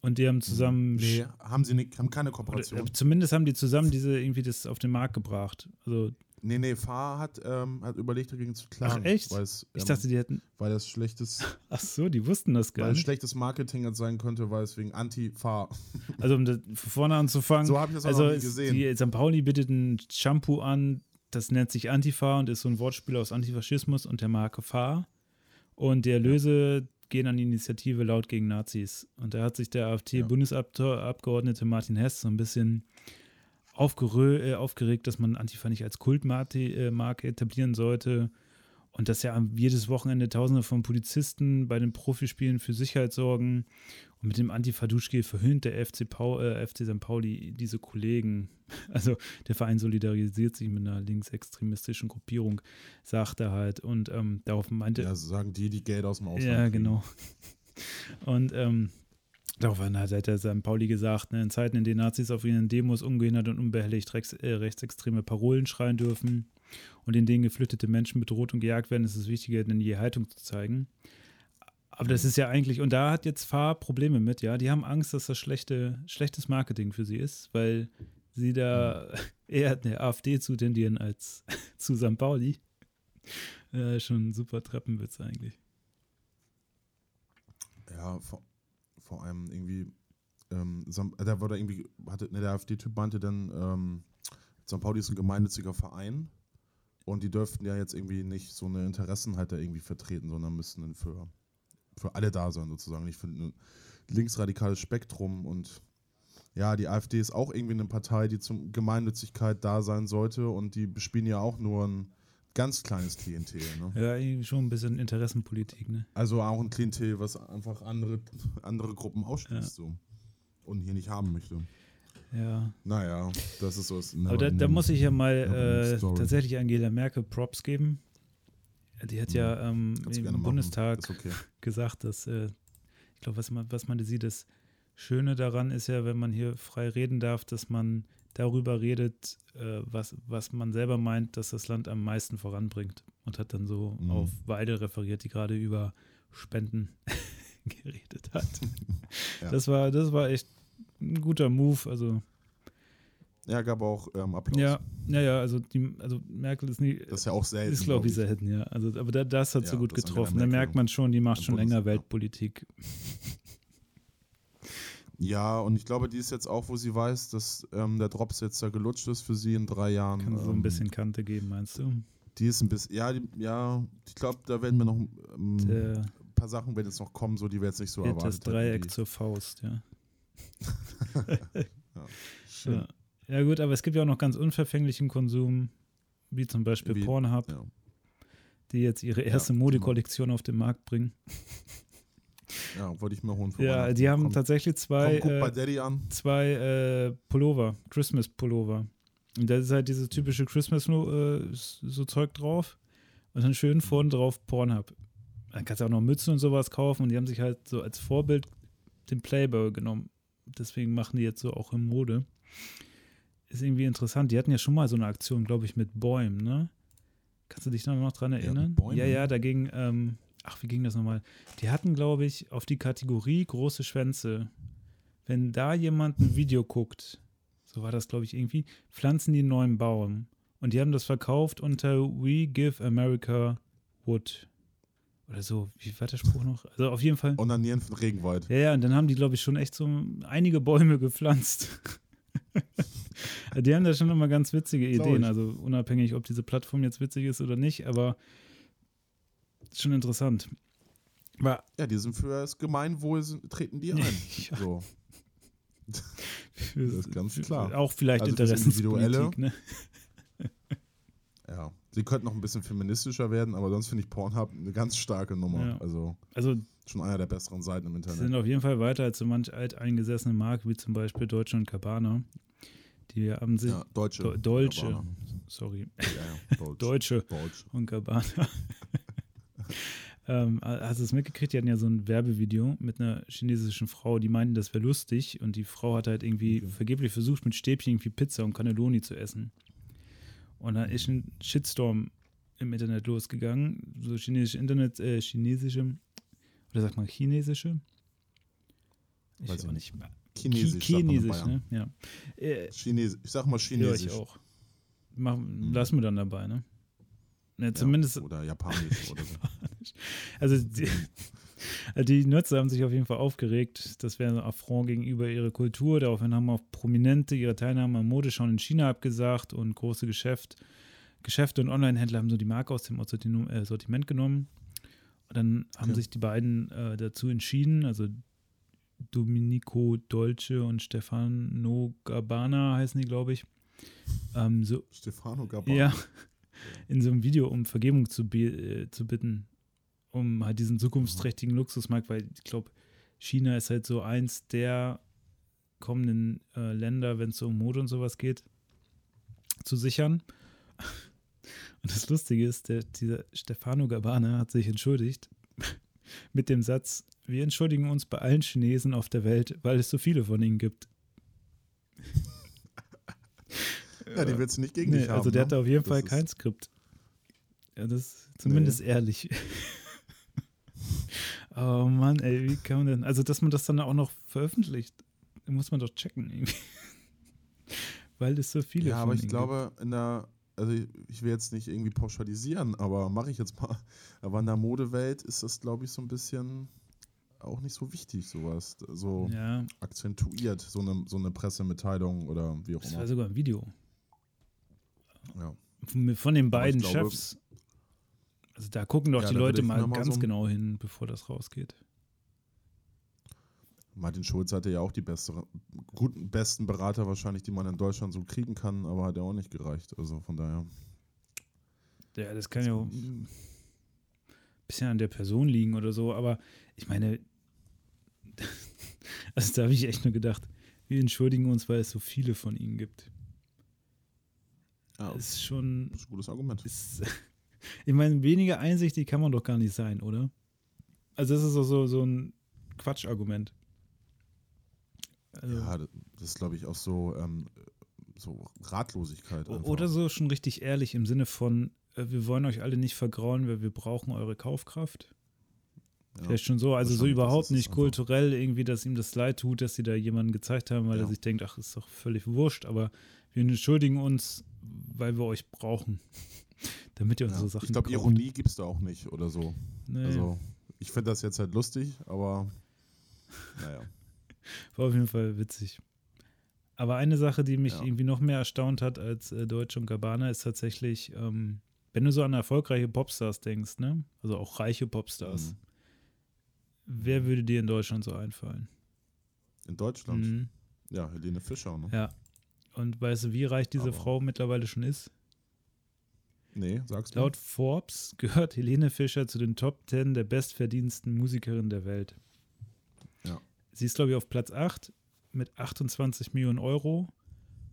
Und die haben zusammen. Nee, haben sie nicht, haben keine Kooperation. Oder, zumindest haben die zusammen diese irgendwie das auf den Markt gebracht. Also Nee, nee, Fahr hat, ähm, hat überlegt, dagegen zu klagen. Ach, echt? Ähm, ich dachte, die hätten. Weil das schlechtes. Ach so, die wussten das gar weil nicht. Weil schlechtes Marketing jetzt sein könnte, weil es wegen Anti-Fahr. Also, um das von vorne anzufangen. So habe ich das auch also noch nie gesehen. Die St. Pauli bietet ein Shampoo an, das nennt sich Antifa und ist so ein Wortspiel aus Antifaschismus und der Marke Fahr. Und die Erlöse gehen an die Initiative Laut gegen Nazis. Und da hat sich der AfD-Bundesabgeordnete Martin Hess so ein bisschen äh, aufgeregt, dass man Antifa nicht als Kultmarke äh, etablieren sollte Und dass ja jedes Wochenende Tausende von Polizisten bei den Profispielen für Sicherheit sorgen. Und mit dem Antifa-Duschgel verhöhnt der FC, Paul, äh, FC St. Pauli diese Kollegen. Also der Verein solidarisiert sich mit einer linksextremistischen Gruppierung, sagt er halt. Und ähm, darauf meinte. Ja, sagen die, die Geld aus dem Ausland. Ja, genau. Und ähm, Daraufhin hat der St. Pauli gesagt, ne, in Zeiten, in denen Nazis auf ihren Demos ungehindert und unbehelligt rechts, äh, rechtsextreme Parolen schreien dürfen und in denen geflüchtete Menschen bedroht und gejagt werden, ist es wichtiger, denn je Haltung zu zeigen. Aber das ist ja eigentlich, und da hat jetzt Fahr Probleme mit, ja. Die haben Angst, dass das schlechte, schlechtes Marketing für sie ist, weil sie da eher der AfD zu tendieren als zu St. Pauli. Äh, schon ein super Treppenwitz eigentlich. Ja, vor, vor allem irgendwie, ähm, da wurde irgendwie, hatte, ne, der AfD-Typ meinte dann, ähm, St. Pauli ist ein gemeinnütziger Verein und die dürften ja jetzt irgendwie nicht so eine Interessen halt da irgendwie vertreten, sondern müssten dann für, für alle da sein sozusagen, nicht für ein linksradikales Spektrum und ja, die AfD ist auch irgendwie eine Partei, die zum Gemeinnützigkeit da sein sollte und die bespielen ja auch nur ein ganz kleines Klientel. Ne? Ja, schon ein bisschen Interessenpolitik, ne? Also auch ein Klientel, was einfach andere, andere Gruppen ausschließt ja. so, und hier nicht haben möchte. Ja. Naja, das ist so. Aber da, da, muss ich ja mal äh, tatsächlich Angela Merkel Props geben. Die hat ja ähm, im Bundestag okay. gesagt, dass, äh, ich glaube, was, was meinte sie, das Schöne daran ist ja, wenn man hier frei reden darf, dass man darüber redet, äh, was, was man selber meint, dass das Land am meisten voranbringt. Und hat dann so mhm. auf Weide referiert, die gerade über Spenden geredet hat. ja. Das war, das war echt ein guter Move. Also ja, gab auch ähm, Applaus. Ja, ja, ja, also, die, also Merkel ist nie. Das ist ja auch selten. Ist, glaube ich, selten, ja. Also, aber da, das hat ja, so gut getroffen. Da merkt man schon, die macht schon länger Weltpolitik. Ja, und ich glaube, die ist jetzt auch, wo sie weiß, dass ähm, der Drops jetzt da gelutscht ist für sie in drei Jahren. Kann ähm, so ein ähm, bisschen Kante geben, meinst du? Die ist ein bisschen, ja, die, ja, ich glaube, da werden wir noch ähm, ein paar Sachen werden jetzt noch kommen, so die wir jetzt nicht so erwartet Das Dreieck hätten, zur Faust, ja. ja, schön. Ja. ja. gut, aber es gibt ja auch noch ganz unverfänglichen Konsum, wie zum Beispiel wie, Pornhub, ja. die jetzt ihre erste ja, Modekollektion auf den Markt bringen. Ja, wollte ich mir holen. Ja, die haben komm, tatsächlich zwei, komm, äh, zwei äh, Pullover, Christmas-Pullover. Und da ist halt dieses typische Christmas äh, so Zeug drauf und dann schön vorne drauf Pornhub. Dann kannst du auch noch Mützen und sowas kaufen und die haben sich halt so als Vorbild den Playboy genommen. Deswegen machen die jetzt so auch in Mode. Ist irgendwie interessant. Die hatten ja schon mal so eine Aktion, glaube ich, mit Bäumen, ne? Kannst du dich da noch dran erinnern? Ja, ja, ja, dagegen, ähm, ach, wie ging das nochmal? Die hatten, glaube ich, auf die Kategorie große Schwänze. Wenn da jemand ein Video guckt, so war das, glaube ich, irgendwie, pflanzen die einen neuen Baum. Und die haben das verkauft unter We Give America Wood. Oder so, wie war der Spruch noch? Also auf jeden Fall. Onanieren von Regenwald. Ja, ja, und dann haben die, glaube ich, schon echt so einige Bäume gepflanzt. die haben da schon immer ganz witzige Ideen. Also unabhängig, ob diese Plattform jetzt witzig ist oder nicht, aber schon interessant. Aber ja, die sind für das Gemeinwohl treten die ein. ja. So. das ist ganz klar. Auch vielleicht also Interessenspolitik, ne? ja, sie könnten noch ein bisschen feministischer werden, aber sonst finde ich Pornhub eine ganz starke Nummer. Ja. Also, also schon einer der besseren Seiten im Internet. Sie sind auf jeden Fall weiter als so manch alteingesessene Marke, wie zum Beispiel Deutsche und Cabana. Die haben sich. Ja, Deutsche. Do Deutsche. Sorry. Ja, ja, Deutsch. Deutsche. Deutsch. und Cabana. Ähm, hast du es mitgekriegt? Die hatten ja so ein Werbevideo mit einer chinesischen Frau, die meinten, das wäre lustig und die Frau hat halt irgendwie okay. vergeblich versucht, mit Stäbchen irgendwie Pizza und Cannelloni zu essen. Und dann ist ein Shitstorm im Internet losgegangen. So chinesische Internet, äh, chinesische, oder sagt man chinesische? Ich Weiß auch nicht. Chinesisch, Chinesisch ne? Ja. Äh, Chinesisch, ich sag mal Chinesisch. Ja, ich auch. Mach, hm. Lassen wir dann dabei, ne? Ja, zumindest. Ja, oder Japanisch oder so. Also die, die, Nutzer haben sich auf jeden Fall aufgeregt. Das wäre ein Affront gegenüber ihrer Kultur. Daraufhin haben auch Prominente ihre Teilnahme am Modeschauen in China abgesagt und große Geschäft, Geschäfte und Online-Händler haben so die Marke aus dem äh, Sortiment genommen. Und dann haben okay. sich die beiden äh, dazu entschieden, also Domenico Dolce und Stefano Gabbana heißen die, glaube ich. Ähm, so, Stefano Gabbana. Ja, in so einem Video um Vergebung zu, äh, zu bitten, um halt diesen zukunftsträchtigen Luxusmarkt, weil ich glaube, China ist halt so eins der kommenden äh, Länder, wenn es so um Mode und sowas geht, zu sichern. Und das Lustige ist, der, dieser Stefano Gabbana hat sich entschuldigt mit dem Satz, wir entschuldigen uns bei allen Chinesen auf der Welt, weil es so viele von ihnen gibt. Ja, die willst du nicht gegen nee, dich haben. Also der ne? hatte auf jeden Das Fall kein Skript. Ja, das ist zumindest ehrlich. oh Mann, ey, wie kann man denn, also dass man das dann auch noch veröffentlicht, muss man doch checken irgendwie. Weil es so viele Ja, aber ich glaube, in der, also ich- ich will jetzt nicht irgendwie pauschalisieren, aber mache ich jetzt mal. Aber in der Modewelt ist das, glaube ich, so ein bisschen auch nicht so wichtig, sowas. So gibt. Ja, akzentuiert, so eine, so eine Pressemitteilung oder wie auch das immer. war sogar ein Video. Ja. Von, den beiden glaube- Chefs. Also da gucken doch Ja, die Leute mal ganz so genau hin, bevor das rausgeht. Martin Schulz hatte ja auch die beste, guten, besten Berater wahrscheinlich, die man in Deutschland so kriegen kann, aber hat ja auch nicht gereicht. Also von daher. Ja, das kann ja auch ein bisschen an der Person liegen oder so, aber ich meine, also da habe ich echt nur gedacht, wir entschuldigen uns, weil es so viele von ihnen gibt. Ja, Das ist schon, das ist ein gutes Argument. ist, ich meine, weniger einsichtig kann man doch gar nicht sein, oder? Also das ist doch so, so ein Quatschargument. Also, Ja, das ist, glaube ich, auch so, ähm, so Ratlosigkeit. Einfach. oder so schon richtig ehrlich im Sinne von, äh, wir wollen euch alle nicht vergrauen, weil wir brauchen eure Kaufkraft. Ja. Vielleicht schon so, also so überhaupt nicht kulturell irgendwie, dass ihm das leid tut, dass sie da jemanden gezeigt haben, weil er Ja. sich denkt, ach, ist doch völlig wurscht, aber wir entschuldigen uns, weil wir euch brauchen. Damit ihr Ja. unsere Sachen Ich glaube. Ironie gibt es da auch nicht oder so. Nee, Also, ich finde das jetzt halt lustig, aber naja. war auf jeden Fall witzig. Aber eine Sache, die mich Ja. irgendwie noch mehr erstaunt hat als äh, Deutsche und Gabbana, ist tatsächlich, ähm, wenn du so an erfolgreiche Popstars denkst, ne? Also auch reiche Popstars. Mhm. Wer würde dir in Deutschland so einfallen? In Deutschland, Mhm. ja, Helene Fischer, ne? Ja. Und weißt du, wie reich diese Aber- Frau mittlerweile schon ist? Nee, sagst du? Laut Forbes gehört Helene Fischer zu den Top 10 der bestverdiensten Musikerinnen der Welt. Ja. Sie ist, glaube ich, auf Platz 8 mit 28 Millionen Euro.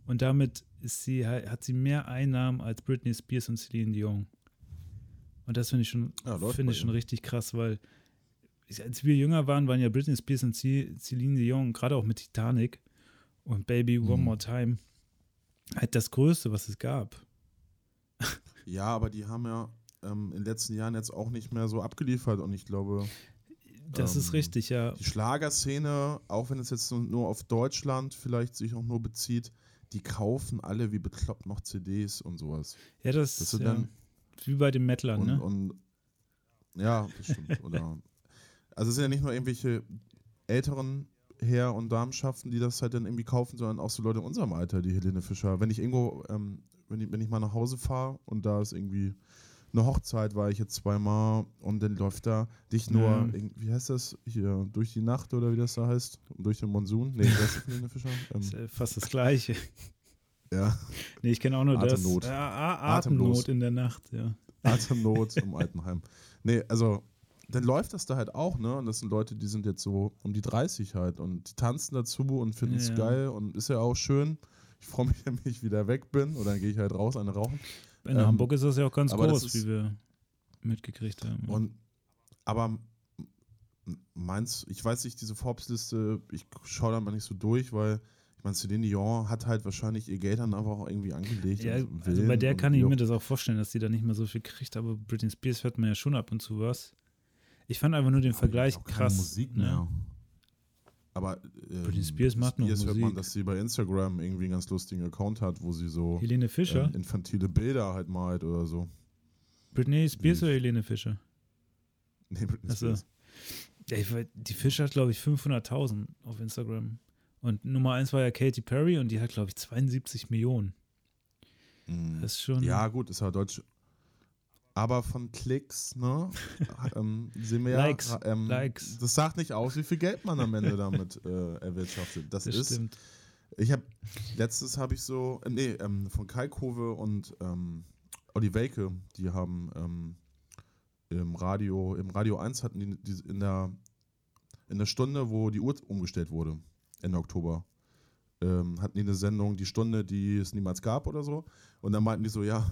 Und damit ist sie, hat sie mehr Einnahmen als Britney Spears und Celine Dion. Und das finde ich schon, Ja, bei ich schon richtig krass, weil als wir jünger waren, waren ja Britney Spears und Ce- Celine Dion, gerade auch mit Titanic und Baby One Mhm. More Time, halt das Größte, was es gab. Ja, aber die haben ja ähm, in den letzten Jahren jetzt auch nicht mehr so abgeliefert und ich glaube, Das ist Ähm, richtig, ja. die Schlagerszene, auch wenn es jetzt nur- auf Deutschland vielleicht sich auch nur bezieht, die kaufen alle wie bekloppt noch CDs und sowas. Ja, das, Das sind ja, dann- wie bei den Mettlern, Und, ne? und ja, das stimmt. Oder, also es sind ja nicht nur irgendwelche älteren Herr- und Damenschaften, die das halt dann irgendwie kaufen, sondern auch so Leute in unserem Alter, die Helene Fischer. Wenn ich irgendwo, ähm, wenn, ich, wenn ich mal nach Hause fahre und da ist irgendwie eine Hochzeit, war ich jetzt zweimal und dann läuft da nicht nur, Ja. irgend- wie heißt das, hier, durch die Nacht oder wie das da heißt, durch den Monsun. Nee, das ist Helene Fischer. ist Ähm, ja fast das Gleiche. ja, Nee, ich kenne auch nur Atemnot. das. Ja, A- Atemlos. Atemnot in der Nacht, ja. Atemnot im Altenheim. Nee, also dann läuft das da halt auch, ne? Und das sind Leute, die sind jetzt so um die 30 halt und die tanzen dazu und finden es Ja. geil und ist ja auch schön. Ich freue mich, wenn ich wieder weg bin oder dann gehe ich halt raus, eine rauchen. In Ähm, Hamburg ist das ja auch ganz groß, wie wir mitgekriegt haben. Und aber meins, ich weiß nicht, diese Forbes-Liste, ich schaue da mal nicht so durch, weil ich meine, Celine Dion hat halt wahrscheinlich ihr Geld dann einfach auch irgendwie angelegt. ja, also bei der kann ich mir das auch vorstellen, dass die da nicht mehr so viel kriegt, aber Britney Spears hört man ja schon ab und zu was. Ich fand einfach nur den Aber Vergleich krass. Musik ne? mehr. Aber ähm, Britney Spears macht noch hört man, Musik. dass sie bei Instagram irgendwie einen ganz lustigen Account hat, wo sie so Helene Fischer? ähm, infantile Bilder halt malt oder so. Britney Spears wie- oder Helene Fischer? Nee, Britney Achso. Spears. Ja, weiß- die Fischer hat, glaube ich, 500.000 auf Instagram. Und Nummer eins war ja Katy Perry und die hat, glaube ich, 72 Millionen. Mhm. Das ist schon. Ja, gut, ist halt deutsch. Aber von Klicks, ne? ähm, sehen wir ja. Likes, ähm, Likes. Das sagt nicht aus, wie viel Geld man am Ende damit äh, erwirtschaftet. Das, das ist. stimmt. Ich habe letztes habe ich so, äh, nee, ähm, von Kalkove und ähm, Olli Welke, die haben ähm, im Radio, im Radio 1 hatten die, die in der in der Stunde, wo die Uhr umgestellt wurde, Ende Oktober, ähm, hatten die eine Sendung, die Stunde, die es niemals gab oder so. Und dann meinten die so, ja,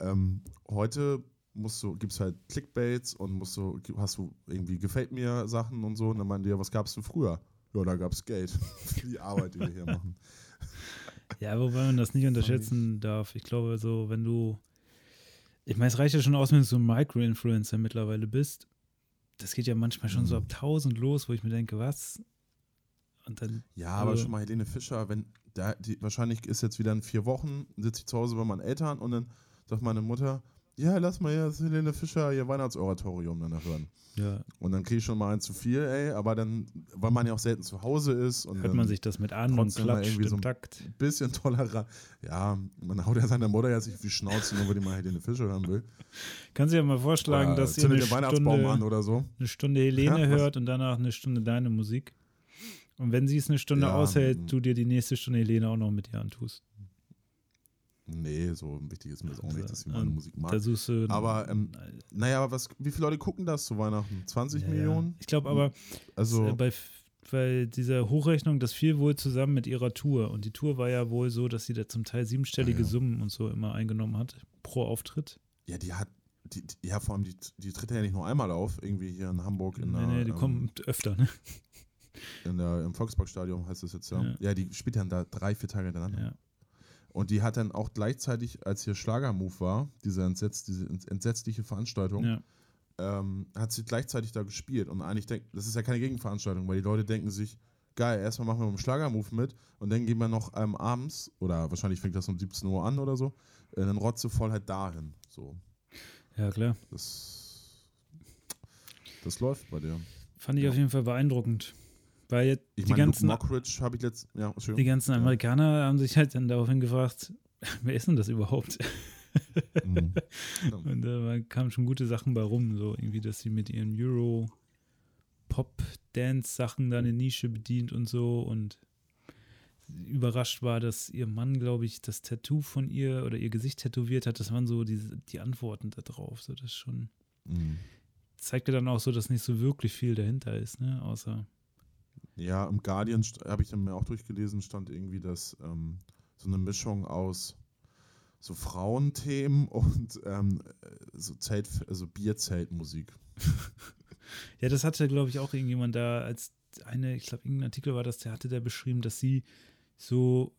ähm, heute musst du, gibt's halt Clickbaits und musst du, hast du irgendwie gefällt mir Sachen und so. Und dann meinten die, ja, was gab's du früher? Ja, da gab's Geld für die Arbeit, die wir hier machen. Ja, wobei man das nicht unterschätzen darf. Ich glaube, so, wenn du, ich meine, es reicht ja schon aus, wenn du so ein Micro-Influencer mittlerweile bist. Das geht ja manchmal schon so ab 1000 los, wo ich mir denke, was? Und dann. Ja, aber also- schon mal Helene Fischer, wenn da, die, wahrscheinlich ist jetzt wieder in vier Wochen, sitze ich zu Hause bei meinen Eltern und dann sagt meine Mutter, ja, lass mal jetzt Helene Fischer ihr Weihnachtsoratorium dann hören. Ja, Und dann kriege ich schon mal ein zu viel, ey, aber dann, weil man ja auch selten zu Hause ist und hört man sich das mit an und klatscht irgendwie so ein Takt. ein bisschen tolerant. Ja, man haut ja seiner Mutter jetzt nicht die Schnauze, nur weil die mal Helene Fischer hören will. Kannst du ja mal vorschlagen, Oder dass ihr eine den Weihnachtsbaum an Stunde, oder so. eine Stunde Helene Ja, hört und danach eine Stunde deine Musik. Und wenn sie es eine Stunde Ja, aushält, mm. du dir die nächste Stunde Helene auch noch mit ihr antust. Nee, so wichtig ist mir das auch nicht, dass sie Also, meine ähm, Musik mag. Du. Aber, ähm, Naja, aber was, wie viele Leute gucken das zu Weihnachten? 20 Ja, ja. Millionen? Ich glaube aber, Also, äh, bei, bei dieser Hochrechnung, das fiel wohl zusammen mit ihrer Tour. Und die Tour war ja wohl so, dass sie da zum Teil siebenstellige Ja, ja. Summen und so immer eingenommen hat pro Auftritt. ja, die hat, die, die, ja, vor allem, die, die tritt ja nicht nur einmal auf, irgendwie hier in Hamburg in nee, der, nee, die ähm, kommt öfter, ne? in der, im Volksparkstadion heißt das jetzt ja. Ja. ja. die spielt dann da drei, vier Tage hintereinander. Ja. Und die hat dann auch gleichzeitig, als hier Schlagermove war, diese, entsetz, diese entsetzliche Veranstaltung, ja. ähm, hat sie gleichzeitig da gespielt. Und eigentlich denkt, das ist ja keine Gegenveranstaltung, weil die Leute denken sich, geil, erstmal machen wir beim Schlagermove mit und dann gehen wir noch ähm, abends, oder wahrscheinlich fängt das um 17 Uhr an oder so, äh, dann rotze voll halt dahin. So, ja, klar. das, das läuft bei der. Fand ich Ja. auf jeden Fall beeindruckend. Weil jetzt Ich die, meine, ganzen, Mockridge habe ich letzt, ja, die ganzen. Amerikaner haben sich halt dann daraufhin gefragt, wer ist denn das überhaupt? Mhm. Und da kamen schon gute Sachen bei rum, so irgendwie, dass sie mit ihren Euro Pop-Dance-Sachen da eine Nische bedient und so und überrascht war, dass ihr Mann, glaube ich, das Tattoo von ihr oder ihr Gesicht tätowiert hat. Das waren so die, die Antworten da drauf. So, das schon Mhm. zeigte dann auch so, dass nicht so wirklich viel dahinter ist, ne? Außer Ja, im Guardian habe ich dann mir auch durchgelesen, stand irgendwie, dass ähm, so eine Mischung aus so Frauenthemen und ähm, so Zelt, also Bierzeltmusik. Ja, das hatte, glaube ich, auch irgendjemand da als eine, ich glaube, irgendein Artikel war das, der hatte da beschrieben, dass sie so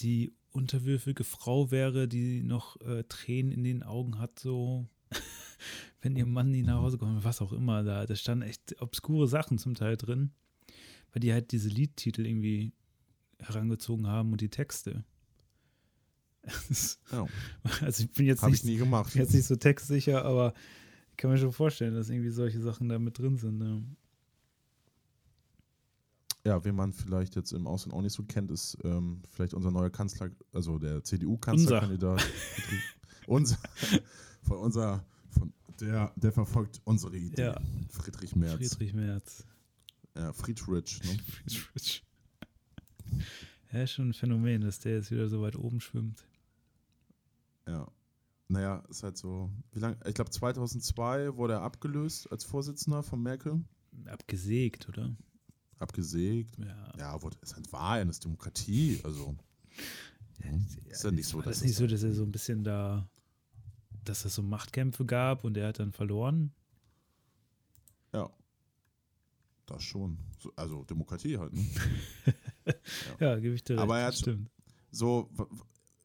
die unterwürfige Frau wäre, die noch äh, Tränen in den Augen hat, so wenn ihr Mann nie nach Hause kommt, was auch immer da. Da standen echt obskure Sachen zum Teil drin, weil die halt diese Liedtitel irgendwie herangezogen haben und die Texte. Ja, Also ich bin jetzt ich nicht nie gemacht. jetzt nicht so textsicher, aber ich kann mir schon vorstellen, dass irgendwie solche Sachen da mit drin sind. Ne? Ja, wen man vielleicht jetzt im Ausland auch nicht so kennt, ist ähm, vielleicht unser neuer Kanzler, also der CDU-Kanzlerkandidat. unser, von unser, von der, der verfolgt unsere Idee. Ja. Friedrich Merz. Friedrich Merz. Ja, Friedrich, ne? Friedrich. Ja, ist schon ein Phänomen, dass der jetzt wieder so weit oben schwimmt. Ja. Naja, ist halt so. Wie lange? Ich glaube, 2002 wurde er abgelöst als Vorsitzender von Merkel. Abgesägt, oder? Abgesägt. Ja. Ja, wurde, ist halt Wahlen, ist Demokratie. Also. Ist ja nicht so, dass das nicht so, dass er so ein bisschen da, dass es so Machtkämpfe gab und er hat dann verloren? Ja. Das schon. So, also Demokratie halt. Ne? Ja, gebe ich dir recht. Aber er das hat- stimmt. so,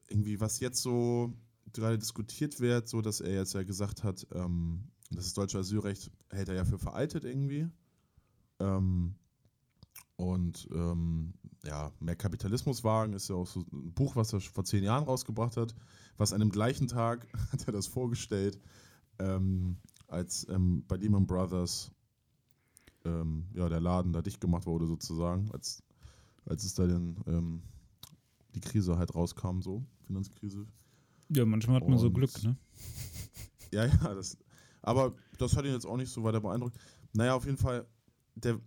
irgendwie, was jetzt so gerade diskutiert wird, so dass er jetzt ja gesagt hat, ähm, das ist deutsche Asylrecht, hält er ja für veraltet irgendwie. Ähm, und ähm, ja, mehr Kapitalismus wagen ist ja auch so ein Buch, was er vor zehn Jahren rausgebracht hat, was an dem gleichen Tag hat er das vorgestellt, ähm, als ähm, bei Lehman Brothers ähm, ja, der Laden da dicht gemacht wurde sozusagen, als, als es da dann ähm, die Krise halt rauskam, so, Finanzkrise. Ja, manchmal hat man so Und- Glück, ne? Ja, ja, das, aber das hat ihn jetzt auch nicht so weiter beeindruckt. Naja, auf jeden Fall der,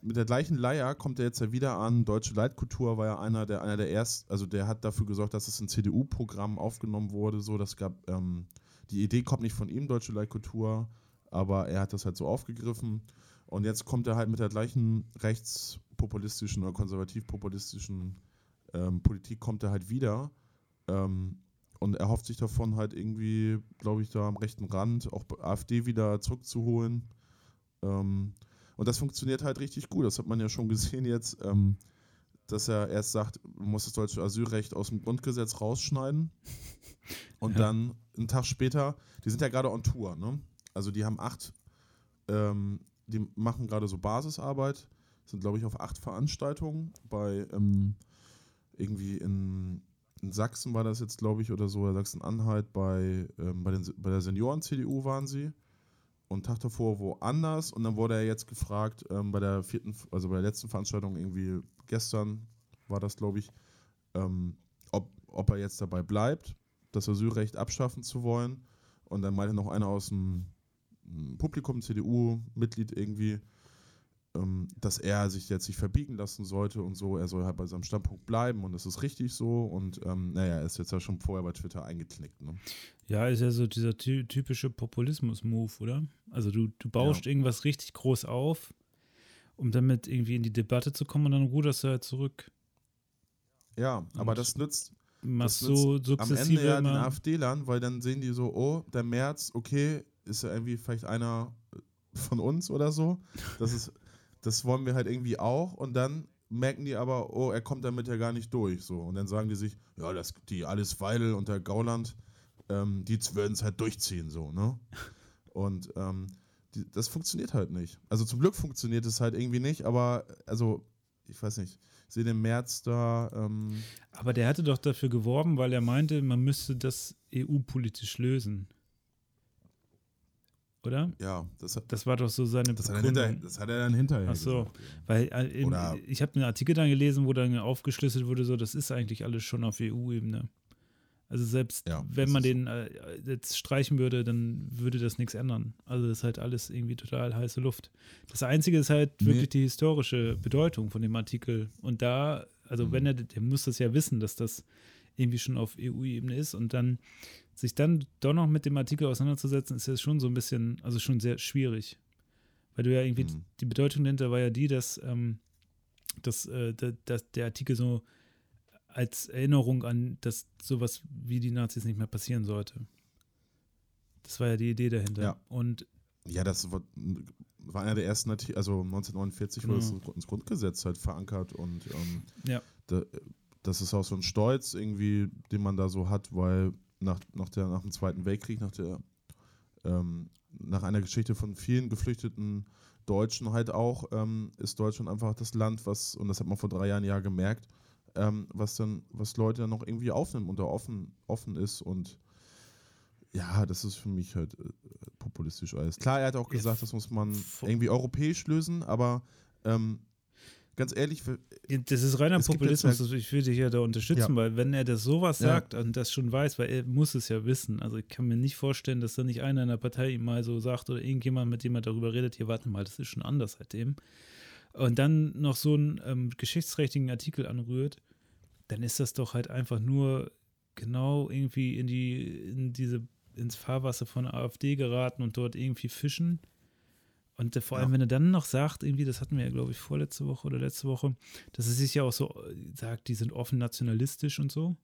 mit der gleichen Leier kommt er jetzt ja wieder an. Deutsche Leitkultur war ja einer der, einer der ersten, also der hat dafür gesorgt, dass es ein CDU-Programm aufgenommen wurde. So, das gab, ähm, die Idee kommt nicht von ihm, Deutsche Leitkultur, aber er hat das halt so aufgegriffen. Und jetzt kommt er halt mit der gleichen rechtspopulistischen oder konservativ-populistischen ähm, Politik, kommt er halt wieder. Ähm, und er hofft sich davon halt irgendwie, glaube ich, da am rechten Rand auch AfD wieder zurückzuholen. Ähm, und das funktioniert halt richtig gut. Das hat man ja schon gesehen jetzt, ähm, dass er erst sagt, man muss das deutsche Asylrecht aus dem Grundgesetz rausschneiden. Und ja. dann einen Tag später, die sind ja gerade on Tour, ne? Also die haben acht, ähm, die machen gerade so Basisarbeit, sind glaube ich auf acht Veranstaltungen bei ähm, irgendwie in, in, Sachsen war das jetzt, glaube ich, oder so, Sachsen-Anhalt, bei, ähm, bei, bei der Senioren-CDU waren sie und Tag davor woanders. Und dann wurde er jetzt gefragt, ähm, bei der vierten, also bei der letzten Veranstaltung, irgendwie gestern war das, glaube ich, ähm, ob, ob er jetzt dabei bleibt, das Asylrecht abschaffen zu wollen. Und dann meinte noch einer aus dem Publikum, CDU-Mitglied irgendwie, ähm, dass er sich jetzt nicht verbiegen lassen sollte und so. Er soll halt bei seinem Standpunkt bleiben und das ist richtig so. Und ähm, naja, er ist jetzt ja schon vorher bei Twitter eingeknickt. Ne? Ja, ist ja so dieser typische Populismus-Move, oder? Also du, du baust ja. irgendwas richtig groß auf, um damit irgendwie in die Debatte zu kommen und dann ruderst du halt zurück. Ja, aber das nützt, machst so sukzessive am Ende ja den AfD-Lern, weil dann sehen die so, oh, der März, okay, ist ja irgendwie vielleicht einer von uns oder so. Das ist das wollen wir halt irgendwie auch und dann merken die aber, oh, er kommt damit ja gar nicht durch. So. Und dann sagen die sich, ja, das, die Alice Weidel und der Gauland, ähm, die würden es halt durchziehen, so, ne? Und ähm, die, das funktioniert halt nicht. Also zum Glück funktioniert es halt irgendwie nicht, aber also, ich weiß nicht, ich sehe den März da. Ähm aber der hatte doch dafür geworben, weil er meinte, man müsste das EU-politisch lösen oder? Ja, das, hat, das war doch so seine das hat, hinter, das hat er dann hinterher Ach so, gesagt, weil äh, im, ich habe einen Artikel dann gelesen, wo dann aufgeschlüsselt wurde, so, das ist eigentlich alles schon auf EU-Ebene. Also selbst ja, wenn man den äh, jetzt streichen würde, dann würde das nichts ändern. Also das ist halt alles irgendwie total heiße Luft. Das Einzige ist halt nee. wirklich die historische Bedeutung von dem Artikel. Und da, also mhm. wenn er, der muss das ja wissen, dass das irgendwie schon auf EU-Ebene ist und dann sich dann doch noch mit dem Artikel auseinanderzusetzen, ist ja schon so ein bisschen, also schon sehr schwierig. Weil du ja irgendwie, mhm. die Bedeutung dahinter war ja die, dass, ähm, dass, äh, dass der Artikel so als Erinnerung an, dass sowas wie die Nazis nicht mehr passieren sollte. Das war ja die Idee dahinter. Ja. Und ja, das war, war einer der ersten Artikel, also 1949 wurde es ins Grundgesetz halt verankert und ähm, ja. da, das ist auch so ein Stolz irgendwie, den man da so hat, weil nach, nach, der, nach dem Zweiten Weltkrieg, nach, der, ähm, nach einer Geschichte von vielen geflüchteten Deutschen halt auch, ähm, ist Deutschland einfach das Land, was, und das hat man vor drei Jahren ja gemerkt, ähm, was dann, was Leute dann noch irgendwie aufnehmen und da offen, offen ist und ja, das ist für mich halt äh, populistisch alles. Klar, er hat auch gesagt, das muss man irgendwie europäisch lösen, aber ähm, ganz ehrlich. Das ist reiner Populismus, halt, ich würde dich ja da unterstützen, ja. weil wenn er das sowas ja. sagt und das schon weiß, weil er muss es ja wissen. Also ich kann mir nicht vorstellen, dass da nicht einer in der Partei ihm mal so sagt oder irgendjemand, mit dem er darüber redet, hier warte mal, das ist schon anders seitdem. Und dann noch so einen ähm, geschichtsträchtigen Artikel anrührt, dann ist das doch halt einfach nur genau irgendwie in die, in diese, ins Fahrwasser von AfD geraten und dort irgendwie fischen und äh, vor allem, ja. wenn er dann noch sagt, irgendwie, das hatten wir ja, glaube ich, vorletzte Woche oder letzte Woche, dass er sich ja auch so äh, sagt, die sind offen nationalistisch und so.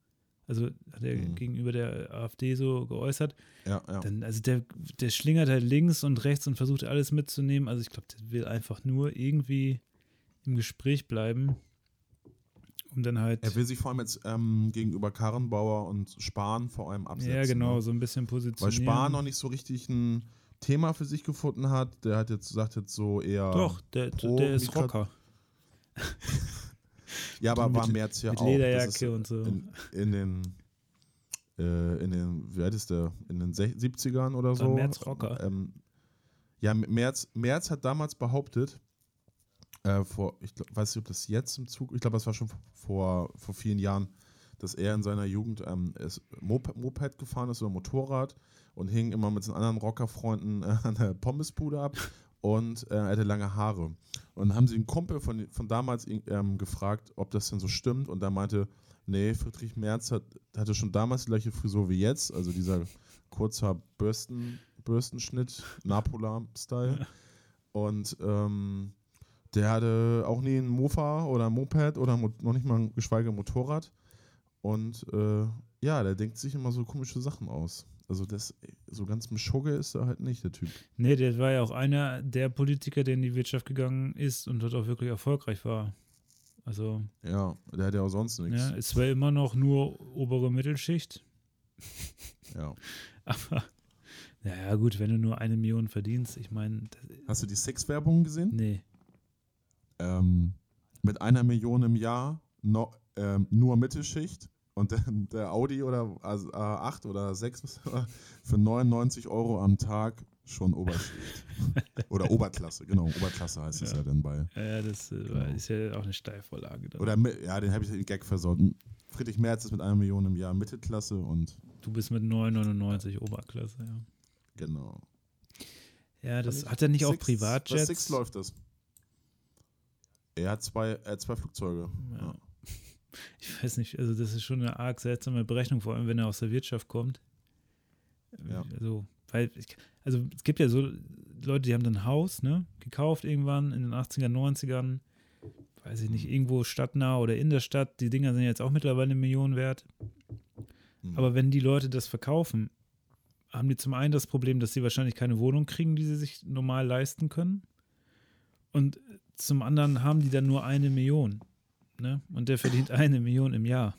Also hat er mhm. gegenüber der AfD so geäußert. Ja, ja. Dann, also der, der schlingert halt links und rechts und versucht alles mitzunehmen. Also ich glaube, der will einfach nur irgendwie im Gespräch bleiben, um dann halt. Er will sich vor allem jetzt ähm, gegenüber Karrenbauer und Spahn vor allem absetzen. Ja, genau, ne? so ein bisschen positionieren. Weil Spahn noch nicht so richtig ein Thema für sich gefunden hat. Der hat jetzt sagt jetzt so eher. Doch, der, der ist Rocker. ja, aber mit, war März ja mit auch. Lederjacke und so. In, in den äh, in den, wie alt ist der? In den 70ern oder so. War März Rocker. Ähm, ja, März, März hat damals behauptet, äh, vor, ich glaub, weiß nicht, ob das jetzt im Zug, ich glaube, das war schon vor, vor vielen Jahren, dass er in seiner Jugend ähm, Moped, Moped gefahren ist oder Motorrad und hing immer mit seinen anderen Rockerfreunden äh, an der Pommesbude ab und äh, er hatte lange Haare. Und dann haben sie einen Kumpel von, von damals ähm, gefragt, ob das denn so stimmt. Und der meinte, nee, Friedrich Merz hat, hatte schon damals die gleiche Frisur wie jetzt, also dieser kurzer Bürsten, Bürstenschnitt, Napola-Style. Und ähm, der hatte auch nie ein Mofa oder ein Moped oder noch nicht mal ein geschweige Motorrad. Und äh, ja, der denkt sich immer so komische Sachen aus. Also das, so ganz Mischugge ist er halt nicht, der Typ. Nee, der war ja auch einer der Politiker, der in die Wirtschaft gegangen ist und dort auch wirklich erfolgreich war. Also. Ja, der hat ja auch sonst nichts. Ja, es war immer noch nur obere Mittelschicht. Ja. Aber, naja, gut, wenn du nur eine Million verdienst, ich meine. Hast du die Sexwerbung gesehen? Nee. Ähm, mit einer Million im Jahr no, ähm, nur Mittelschicht und der, der Audi oder also, äh, 8 oder 6 für 99 Euro am Tag schon Oberschicht. oder Oberklasse, genau. Oberklasse heißt es ja. ja dann bei. Ja, das äh, genau. ist ja auch eine Steilvorlage. Dann. Oder, ja, den habe ich den Gag versaut. Friedrich Merz ist mit einer Million im Jahr Mittelklasse und. Du bist mit 999 Oberklasse, ja. Genau. Ja, das hat er nicht Six, auch Privatjets? Was Six läuft das. Er hat zwei, er hat zwei Flugzeuge. Ja. ja. Ich weiß nicht, also das ist schon eine arg seltsame Berechnung, vor allem wenn er aus der Wirtschaft kommt. Ja. Also, weil, also es gibt ja so Leute, die haben dann ein Haus, ne, gekauft irgendwann in den 80er, 90ern, weiß ich nicht, irgendwo stadtnah oder in der Stadt. Die Dinger sind jetzt auch mittlerweile eine Million wert. Mhm. Aber wenn die Leute das verkaufen, haben die zum einen das Problem, dass sie wahrscheinlich keine Wohnung kriegen, die sie sich normal leisten können. Und zum anderen haben die dann nur eine Million. Ne? Und der verdient eine Million im Jahr.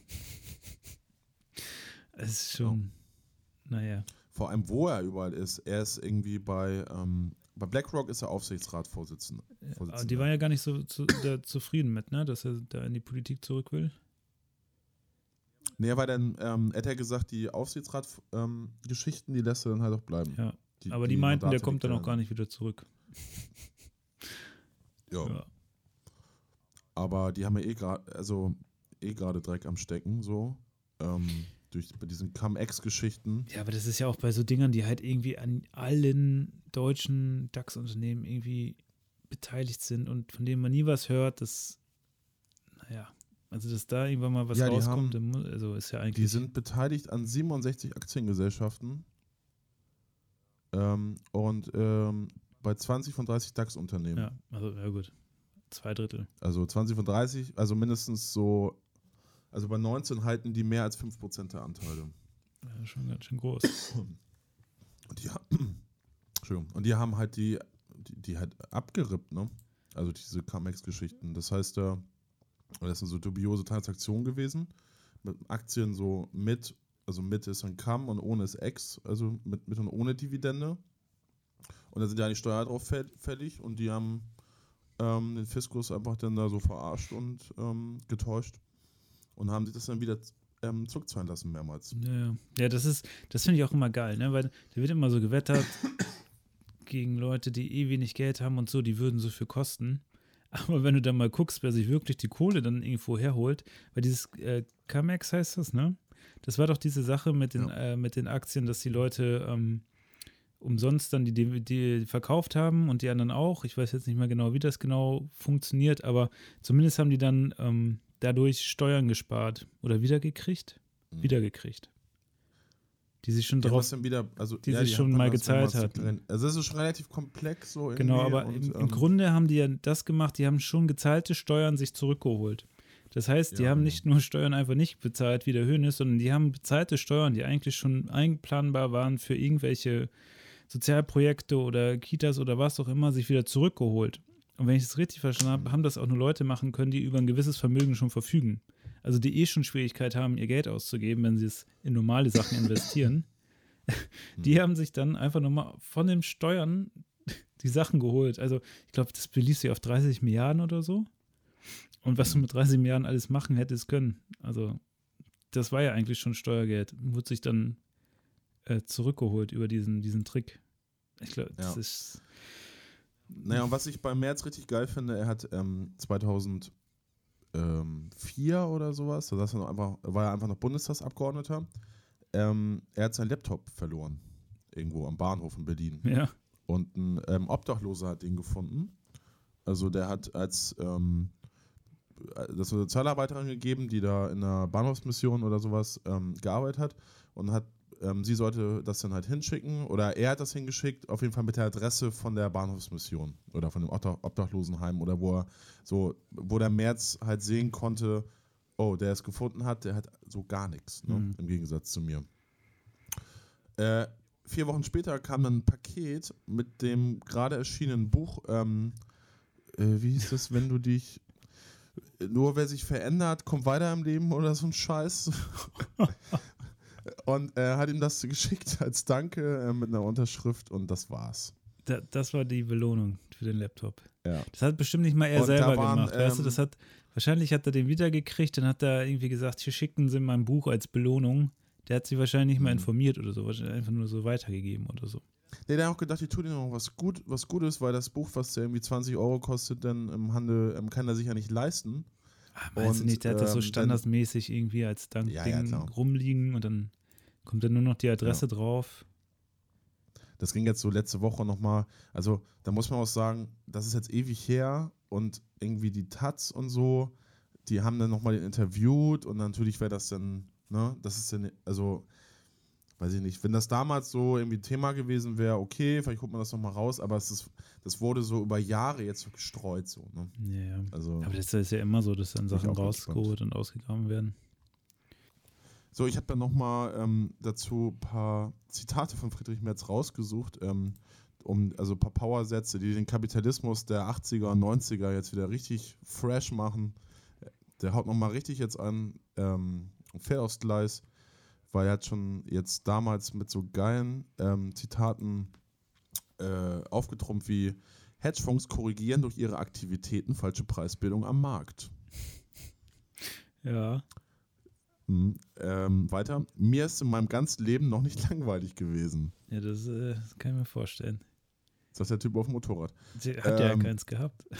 Es ist schon, naja. Vor allem, wo er überall ist. Er ist irgendwie bei, ähm, bei BlackRock ist er Aufsichtsratsvorsitzender. Ja, die waren ja gar nicht so zu, zufrieden mit, ne? dass er da in die Politik zurück will. Nee, weil dann, ähm, er hat ja gesagt, die Aufsichtsrat-Geschichten, ähm, die lässt er dann halt auch bleiben. Ja. Die, aber die, die meinten, Mandate der kommt dann auch gar nicht wieder zurück. ja. ja. Aber die haben ja eh gerade, also eh gerade Dreck am Stecken, so. Ähm, durch bei diesen Cum-Ex-Geschichten. Ja, aber das ist ja auch bei so Dingern, die halt irgendwie an allen deutschen DAX-Unternehmen irgendwie beteiligt sind und von denen man nie was hört, das, naja, also, dass da irgendwann mal was ja, rauskommt, haben, also ist ja eigentlich. Die sind beteiligt an 67 Aktiengesellschaften ähm, und ähm, bei 20 von 30 DAX-Unternehmen. Ja, also, ja gut. Zwei Drittel. Also 20 von 30, also mindestens so, also bei 19 halten die mehr als 5% der Anteile. Ja, schon ganz schön groß. Und die, Entschuldigung, und die haben halt die, die, die halt abgerippt, ne? Also diese Camex-Geschichten. Das heißt, da. Äh, das sind so dubiose Transaktionen gewesen. Mit Aktien so mit, also mit ist ein Kamm und ohne ist X, also mit, mit und ohne Dividende. Und da sind ja die Steuer drauf fällig und die haben ähm, den Fiskus einfach dann da so verarscht und ähm, getäuscht und haben sich das dann wieder ähm, zurückzahlen lassen mehrmals. Ja, ja das ist, das finde ich auch immer geil, ne? weil da wird immer so gewettert gegen Leute, die eh wenig Geld haben und so, die würden so viel kosten. Aber wenn du dann mal guckst, wer sich wirklich die Kohle dann irgendwo herholt, weil dieses äh, Camex heißt das, ne? Das war doch diese Sache mit den, ja. äh, mit den Aktien, dass die Leute ähm, umsonst dann die DVD verkauft haben und die anderen auch. Ich weiß jetzt nicht mehr genau, wie das genau funktioniert, aber zumindest haben die dann ähm, dadurch Steuern gespart oder wiedergekriegt. Mhm. Wiedergekriegt die sich schon drauf, ja, wieder, also, die ja, sich die schon mal gezahlt hat. Also es ist schon relativ komplex so Genau, aber und, im, im ähm, Grunde haben die ja das gemacht, die haben schon gezahlte Steuern sich zurückgeholt. Das heißt, die ja, haben genau. nicht nur Steuern einfach nicht bezahlt, wie der Höhnes, sondern die haben bezahlte Steuern, die eigentlich schon einplanbar waren für irgendwelche Sozialprojekte oder Kitas oder was auch immer, sich wieder zurückgeholt. Und wenn ich das richtig verstanden habe, haben das auch nur Leute machen können, die über ein gewisses Vermögen schon verfügen also die eh schon Schwierigkeit haben, ihr Geld auszugeben, wenn sie es in normale Sachen investieren, die haben sich dann einfach nochmal von den Steuern die Sachen geholt. Also ich glaube, das beließ sich auf 30 Milliarden oder so. Und was du mit 30 Milliarden alles machen hättest können. Also das war ja eigentlich schon Steuergeld. Wurde sich dann äh, zurückgeholt über diesen, diesen Trick. Ich glaube, das ja. ist. Naja, und was ich bei März richtig geil finde, er hat ähm, 2000 ähm, vier oder sowas, da er einfach, war er einfach noch Bundestagsabgeordneter. Ähm, er hat seinen Laptop verloren. Irgendwo am Bahnhof in Berlin. Ja. Und ein ähm, Obdachloser hat ihn gefunden. Also der hat als ähm, das eine Sozialarbeiterin gegeben, die da in einer Bahnhofsmission oder sowas ähm, gearbeitet hat und hat ähm, sie sollte das dann halt hinschicken oder er hat das hingeschickt, auf jeden Fall mit der Adresse von der Bahnhofsmission oder von dem Obdachlosenheim oder wo er so, wo der März halt sehen konnte, oh, der es gefunden hat, der hat so gar nichts, ne? mhm. im Gegensatz zu mir. Äh, vier Wochen später kam dann ein Paket mit dem gerade erschienenen Buch, ähm, äh, wie hieß das, wenn du dich nur wer sich verändert, kommt weiter im Leben oder so ein Scheiß. und er hat ihm das geschickt als Danke äh, mit einer Unterschrift und das war's. Da, das war die Belohnung für den Laptop. Ja. Das hat bestimmt nicht mal er und selber waren, gemacht. weißt du, das ähm, hat, wahrscheinlich hat er den wiedergekriegt, dann hat er irgendwie gesagt, hier schickten sie mein Buch als Belohnung. Der hat sie wahrscheinlich nicht mal mhm. informiert oder so, einfach nur so weitergegeben oder so. Nee, der hat auch gedacht, die tun ihm noch was, gut, was Gutes, weil das Buch, was irgendwie 20 Euro kostet, dann im Handel ähm, kann er sich ja nicht leisten. Ach, meinst und, du nicht, der hat das so ähm, standardmäßig irgendwie als Dankding ja, ja, rumliegen und dann kommt dann nur noch die Adresse ja. drauf. Das ging jetzt so letzte Woche nochmal. Also, da muss man auch sagen, das ist jetzt ewig her und irgendwie die Taz und so, die haben dann nochmal den interviewt und natürlich wäre das dann, ne, das ist dann, also weiß ich nicht, wenn das damals so irgendwie Thema gewesen wäre, okay, vielleicht guckt man das nochmal raus, aber es ist, das wurde so über Jahre jetzt so gestreut. So, ne? Ja, ja. Also, aber das ist ja immer so, dass dann Sachen rausgeholt und ausgegraben werden. So, ich habe dann nochmal ähm, dazu ein paar Zitate von Friedrich Merz rausgesucht, ähm, um, also ein paar Powersätze, die den Kapitalismus der 80er und 90er jetzt wieder richtig fresh machen. Der haut nochmal richtig jetzt an, ähm, fair aufs Gleis weil er hat schon jetzt damals mit so geilen ähm, Zitaten äh, aufgetrumpft wie Hedgefonds korrigieren durch ihre Aktivitäten falsche Preisbildung am Markt. Ja. Mhm, ähm, weiter. Mir ist in meinem ganzen Leben noch nicht langweilig gewesen. Ja, das, äh, das kann ich mir vorstellen. Das ist der Typ auf dem Motorrad. Sie hat ähm, ja keins gehabt.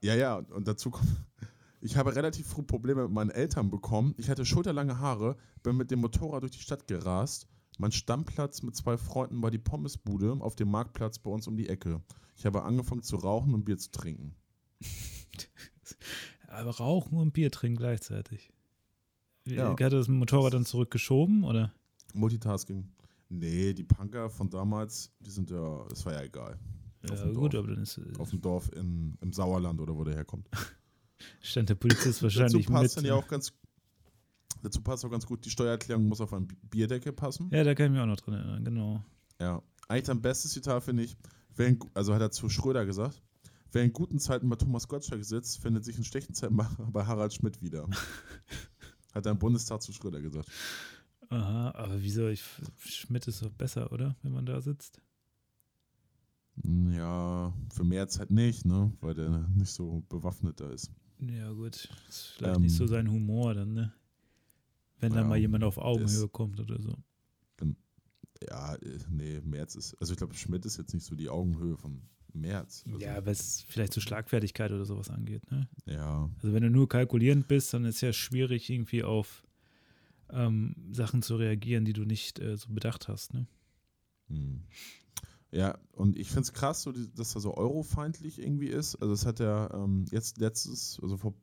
Ja, ja, und dazu kommt, ich habe relativ früh Probleme mit meinen Eltern bekommen. Ich hatte schulterlange Haare, bin mit dem Motorrad durch die Stadt gerast. Mein Stammplatz mit zwei Freunden war die Pommesbude auf dem Marktplatz bei uns um die Ecke. Ich habe angefangen zu rauchen und Bier zu trinken. Aber rauchen und Bier trinken gleichzeitig. Ja. Hat er das Motorrad dann zurückgeschoben oder? Multitasking. Nee, die Punker von damals, die sind ja, es war ja egal. Ja, gut, aber dann ist. Auf dem Dorf in, im Sauerland oder wo der herkommt. Stand der Polizist wahrscheinlich dazu passt mit. Dann ja auch ganz, dazu passt auch ganz gut, die Steuererklärung muss auf einen Bierdeckel passen. Ja, da kann ich mich auch noch dran erinnern, genau. Ja, eigentlich dein bestes Zitat finde ich, in, also hat er zu Schröder gesagt, wer in guten Zeiten bei Thomas Gottschalk sitzt, findet sich in schlechten Zeiten bei Harald Schmidt wieder. hat er im Bundestag zu Schröder gesagt. Aha, aber wieso? Ich, Schmidt ist doch besser, oder? Wenn man da sitzt. Ja, für mehr Zeit nicht, ne? Weil der nicht so bewaffnet da ist. Ja, gut. Das ist vielleicht ähm, nicht so sein Humor dann, ne? Wenn dann ja, mal jemand auf Augenhöhe kommt oder so. Ja, äh, nee, März ist. Also ich glaube, Schmidt ist jetzt nicht so die Augenhöhe vom März. Also ja, weil es vielleicht so Schlagfertigkeit oder sowas angeht, ne? Ja. Also wenn du nur kalkulierend bist, dann ist es ja schwierig, irgendwie auf ähm, Sachen zu reagieren, die du nicht äh, so bedacht hast, ne? Hm. Ja, und ich finde es krass, so, dass er so eurofeindlich irgendwie ist. Also, das hat er ähm, jetzt letztes, also vor,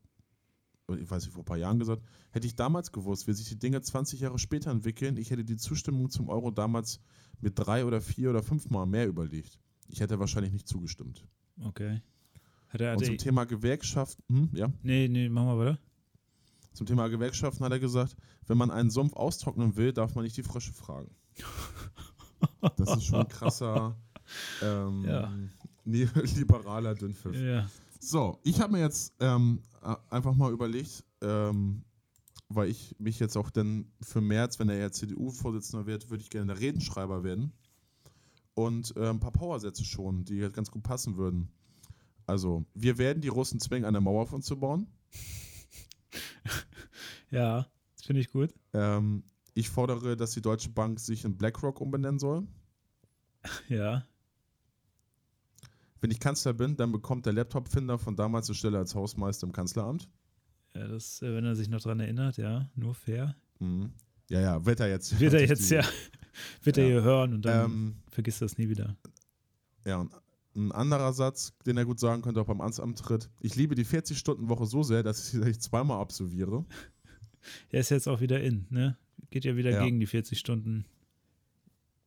ich weiß nicht, vor ein paar Jahren gesagt, hätte ich damals gewusst, wie sich die Dinge 20 Jahre später entwickeln, ich hätte die Zustimmung zum Euro damals mit drei oder vier oder fünfmal mehr überlegt. Ich hätte wahrscheinlich nicht zugestimmt. Okay. Hat er, hat und zum Thema Gewerkschaften, hm, ja? Nee, nee, machen wir weiter. Zum Thema Gewerkschaften hat er gesagt, wenn man einen Sumpf austrocknen will, darf man nicht die Frösche fragen. Das ist schon ein krasser ähm, ja. liberaler Dünnpfiff. Ja. So, ich habe mir jetzt ähm, einfach mal überlegt, ähm, weil ich mich jetzt auch dann für März, wenn er ja CDU-Vorsitzender wird, würde ich gerne der Redenschreiber werden. Und äh, ein paar Powersätze schon, die halt ganz gut passen würden. Also, wir werden die Russen zwingen, eine Mauer von zu bauen. ja, das finde ich gut. Ähm, ich fordere, dass die Deutsche Bank sich in BlackRock umbenennen soll. Ja. Wenn ich Kanzler bin, dann bekommt der Laptop-Finder von damals eine Stelle als Hausmeister im Kanzleramt. Ja, das, äh, wenn er sich noch daran erinnert, ja, nur fair. Mhm. Ja, ja, wird er jetzt. Wird er jetzt, die, ja. Wird ja. er hier hören und dann ähm, vergisst das nie wieder. Ja, und ein anderer Satz, den er gut sagen könnte, auch beim Amtsantritt. Ich liebe die 40-Stunden-Woche so sehr, dass ich sie gleich zweimal absolviere. Er ist jetzt auch wieder in, ne? Geht ja wieder Ja. gegen die 40 Stunden.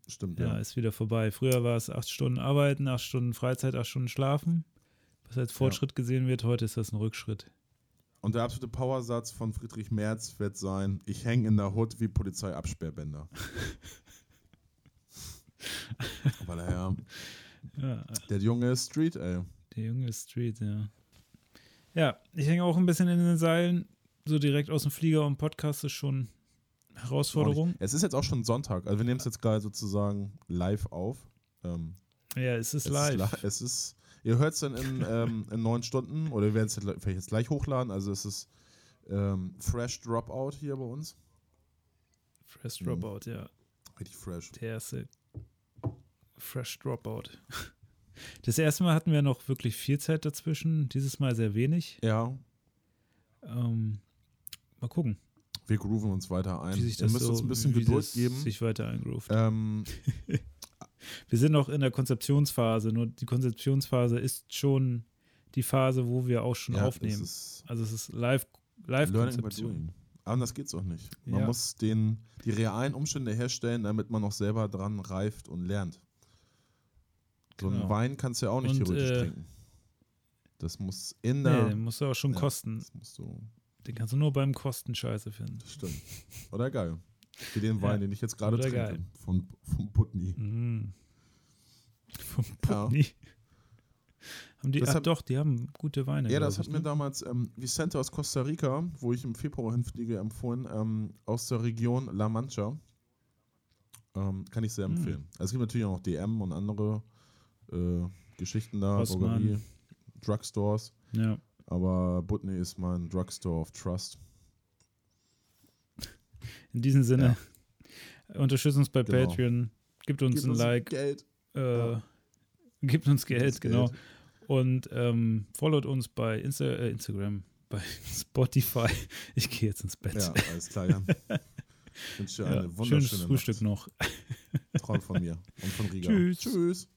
Stimmt, Ja, ja. ist wieder vorbei. Früher war es acht Stunden arbeiten, acht Stunden Freizeit, acht Stunden schlafen. Was als Fortschritt gesehen wird, heute ist das ein Rückschritt. Und der absolute Powersatz von Friedrich Merz wird sein: Ich hänge in der Hut wie Polizeiabsperrbänder. Weil er ja, Ja, der Junge ist Street, ey. der junge Street, ja. Ja, ich hänge auch ein bisschen in den Seilen. So direkt aus dem Flieger und Podcast ist schon Herausforderung. Es ist jetzt auch schon Sonntag, also wir nehmen es jetzt gerade sozusagen live auf. Ähm, Ja, es ist es live. Ist, es ist, ihr hört es dann in, ähm, in neun Stunden oder wir werden es jetzt vielleicht jetzt gleich hochladen. Also es ist ähm, Fresh Dropout hier bei uns. Fresh Mhm. Dropout, ja. Richtig fresh. Der erste Fresh Dropout. Das erste Mal hatten wir noch wirklich viel Zeit dazwischen, dieses Mal sehr wenig. Ja, Ähm, mal gucken, wir grooven uns weiter ein. wie sich Ihr das müsst so, uns ein bisschen Geduld geben. sich weiter eingroovt. Ähm, Wir sind noch in der Konzeptionsphase, nur die Konzeptionsphase ist schon die Phase, wo wir auch schon ja, aufnehmen. Es also es ist live live Learning by Konzeption. doing. Anders geht's auch nicht. Man Ja. muss den, die realen Umstände herstellen, damit man noch selber dran reift und lernt. So einen Genau. Wein kannst du ja auch nicht Und, theoretisch äh, trinken. Das muss in Nee, der. den musst du auch schon Ja. kosten. Den kannst du nur beim Kosten scheiße finden. das stimmt. Oder geil. Wie den Ja. Wein, den ich jetzt gerade trinke. geil. Von, von Putney. Vom Ja. Putney. Haben die, Das ach hat- doch, die haben gute Weine. Ja, das hat ich, mir ne? damals ähm, Vicente aus Costa Rica, wo ich im Februar hinfliege, empfohlen, ähm, aus der Region La Mancha. Ähm, kann ich sehr Hm. empfehlen. Also es gibt natürlich auch noch DM und andere äh, Geschichten da. Drogerie, Drugstores, Ja. aber Butney ist mein Drugstore of Trust. In diesem Sinne, unterstützt uns bei Genau. Patreon, gibt uns Gebt ein uns Like, Geld. äh, Ja. gibt uns Geld, uns genau. Geld. Und ähm, followt uns bei Insta äh, Instagram, bei Spotify. Ich gehe jetzt ins Bett. Ja, alles klar, Jan. Ich wünsche dir Ja, eine wunderschöne schönes Frühstück Nacht. noch. Traum von mir und von Riga. Tschüss. Tschüss.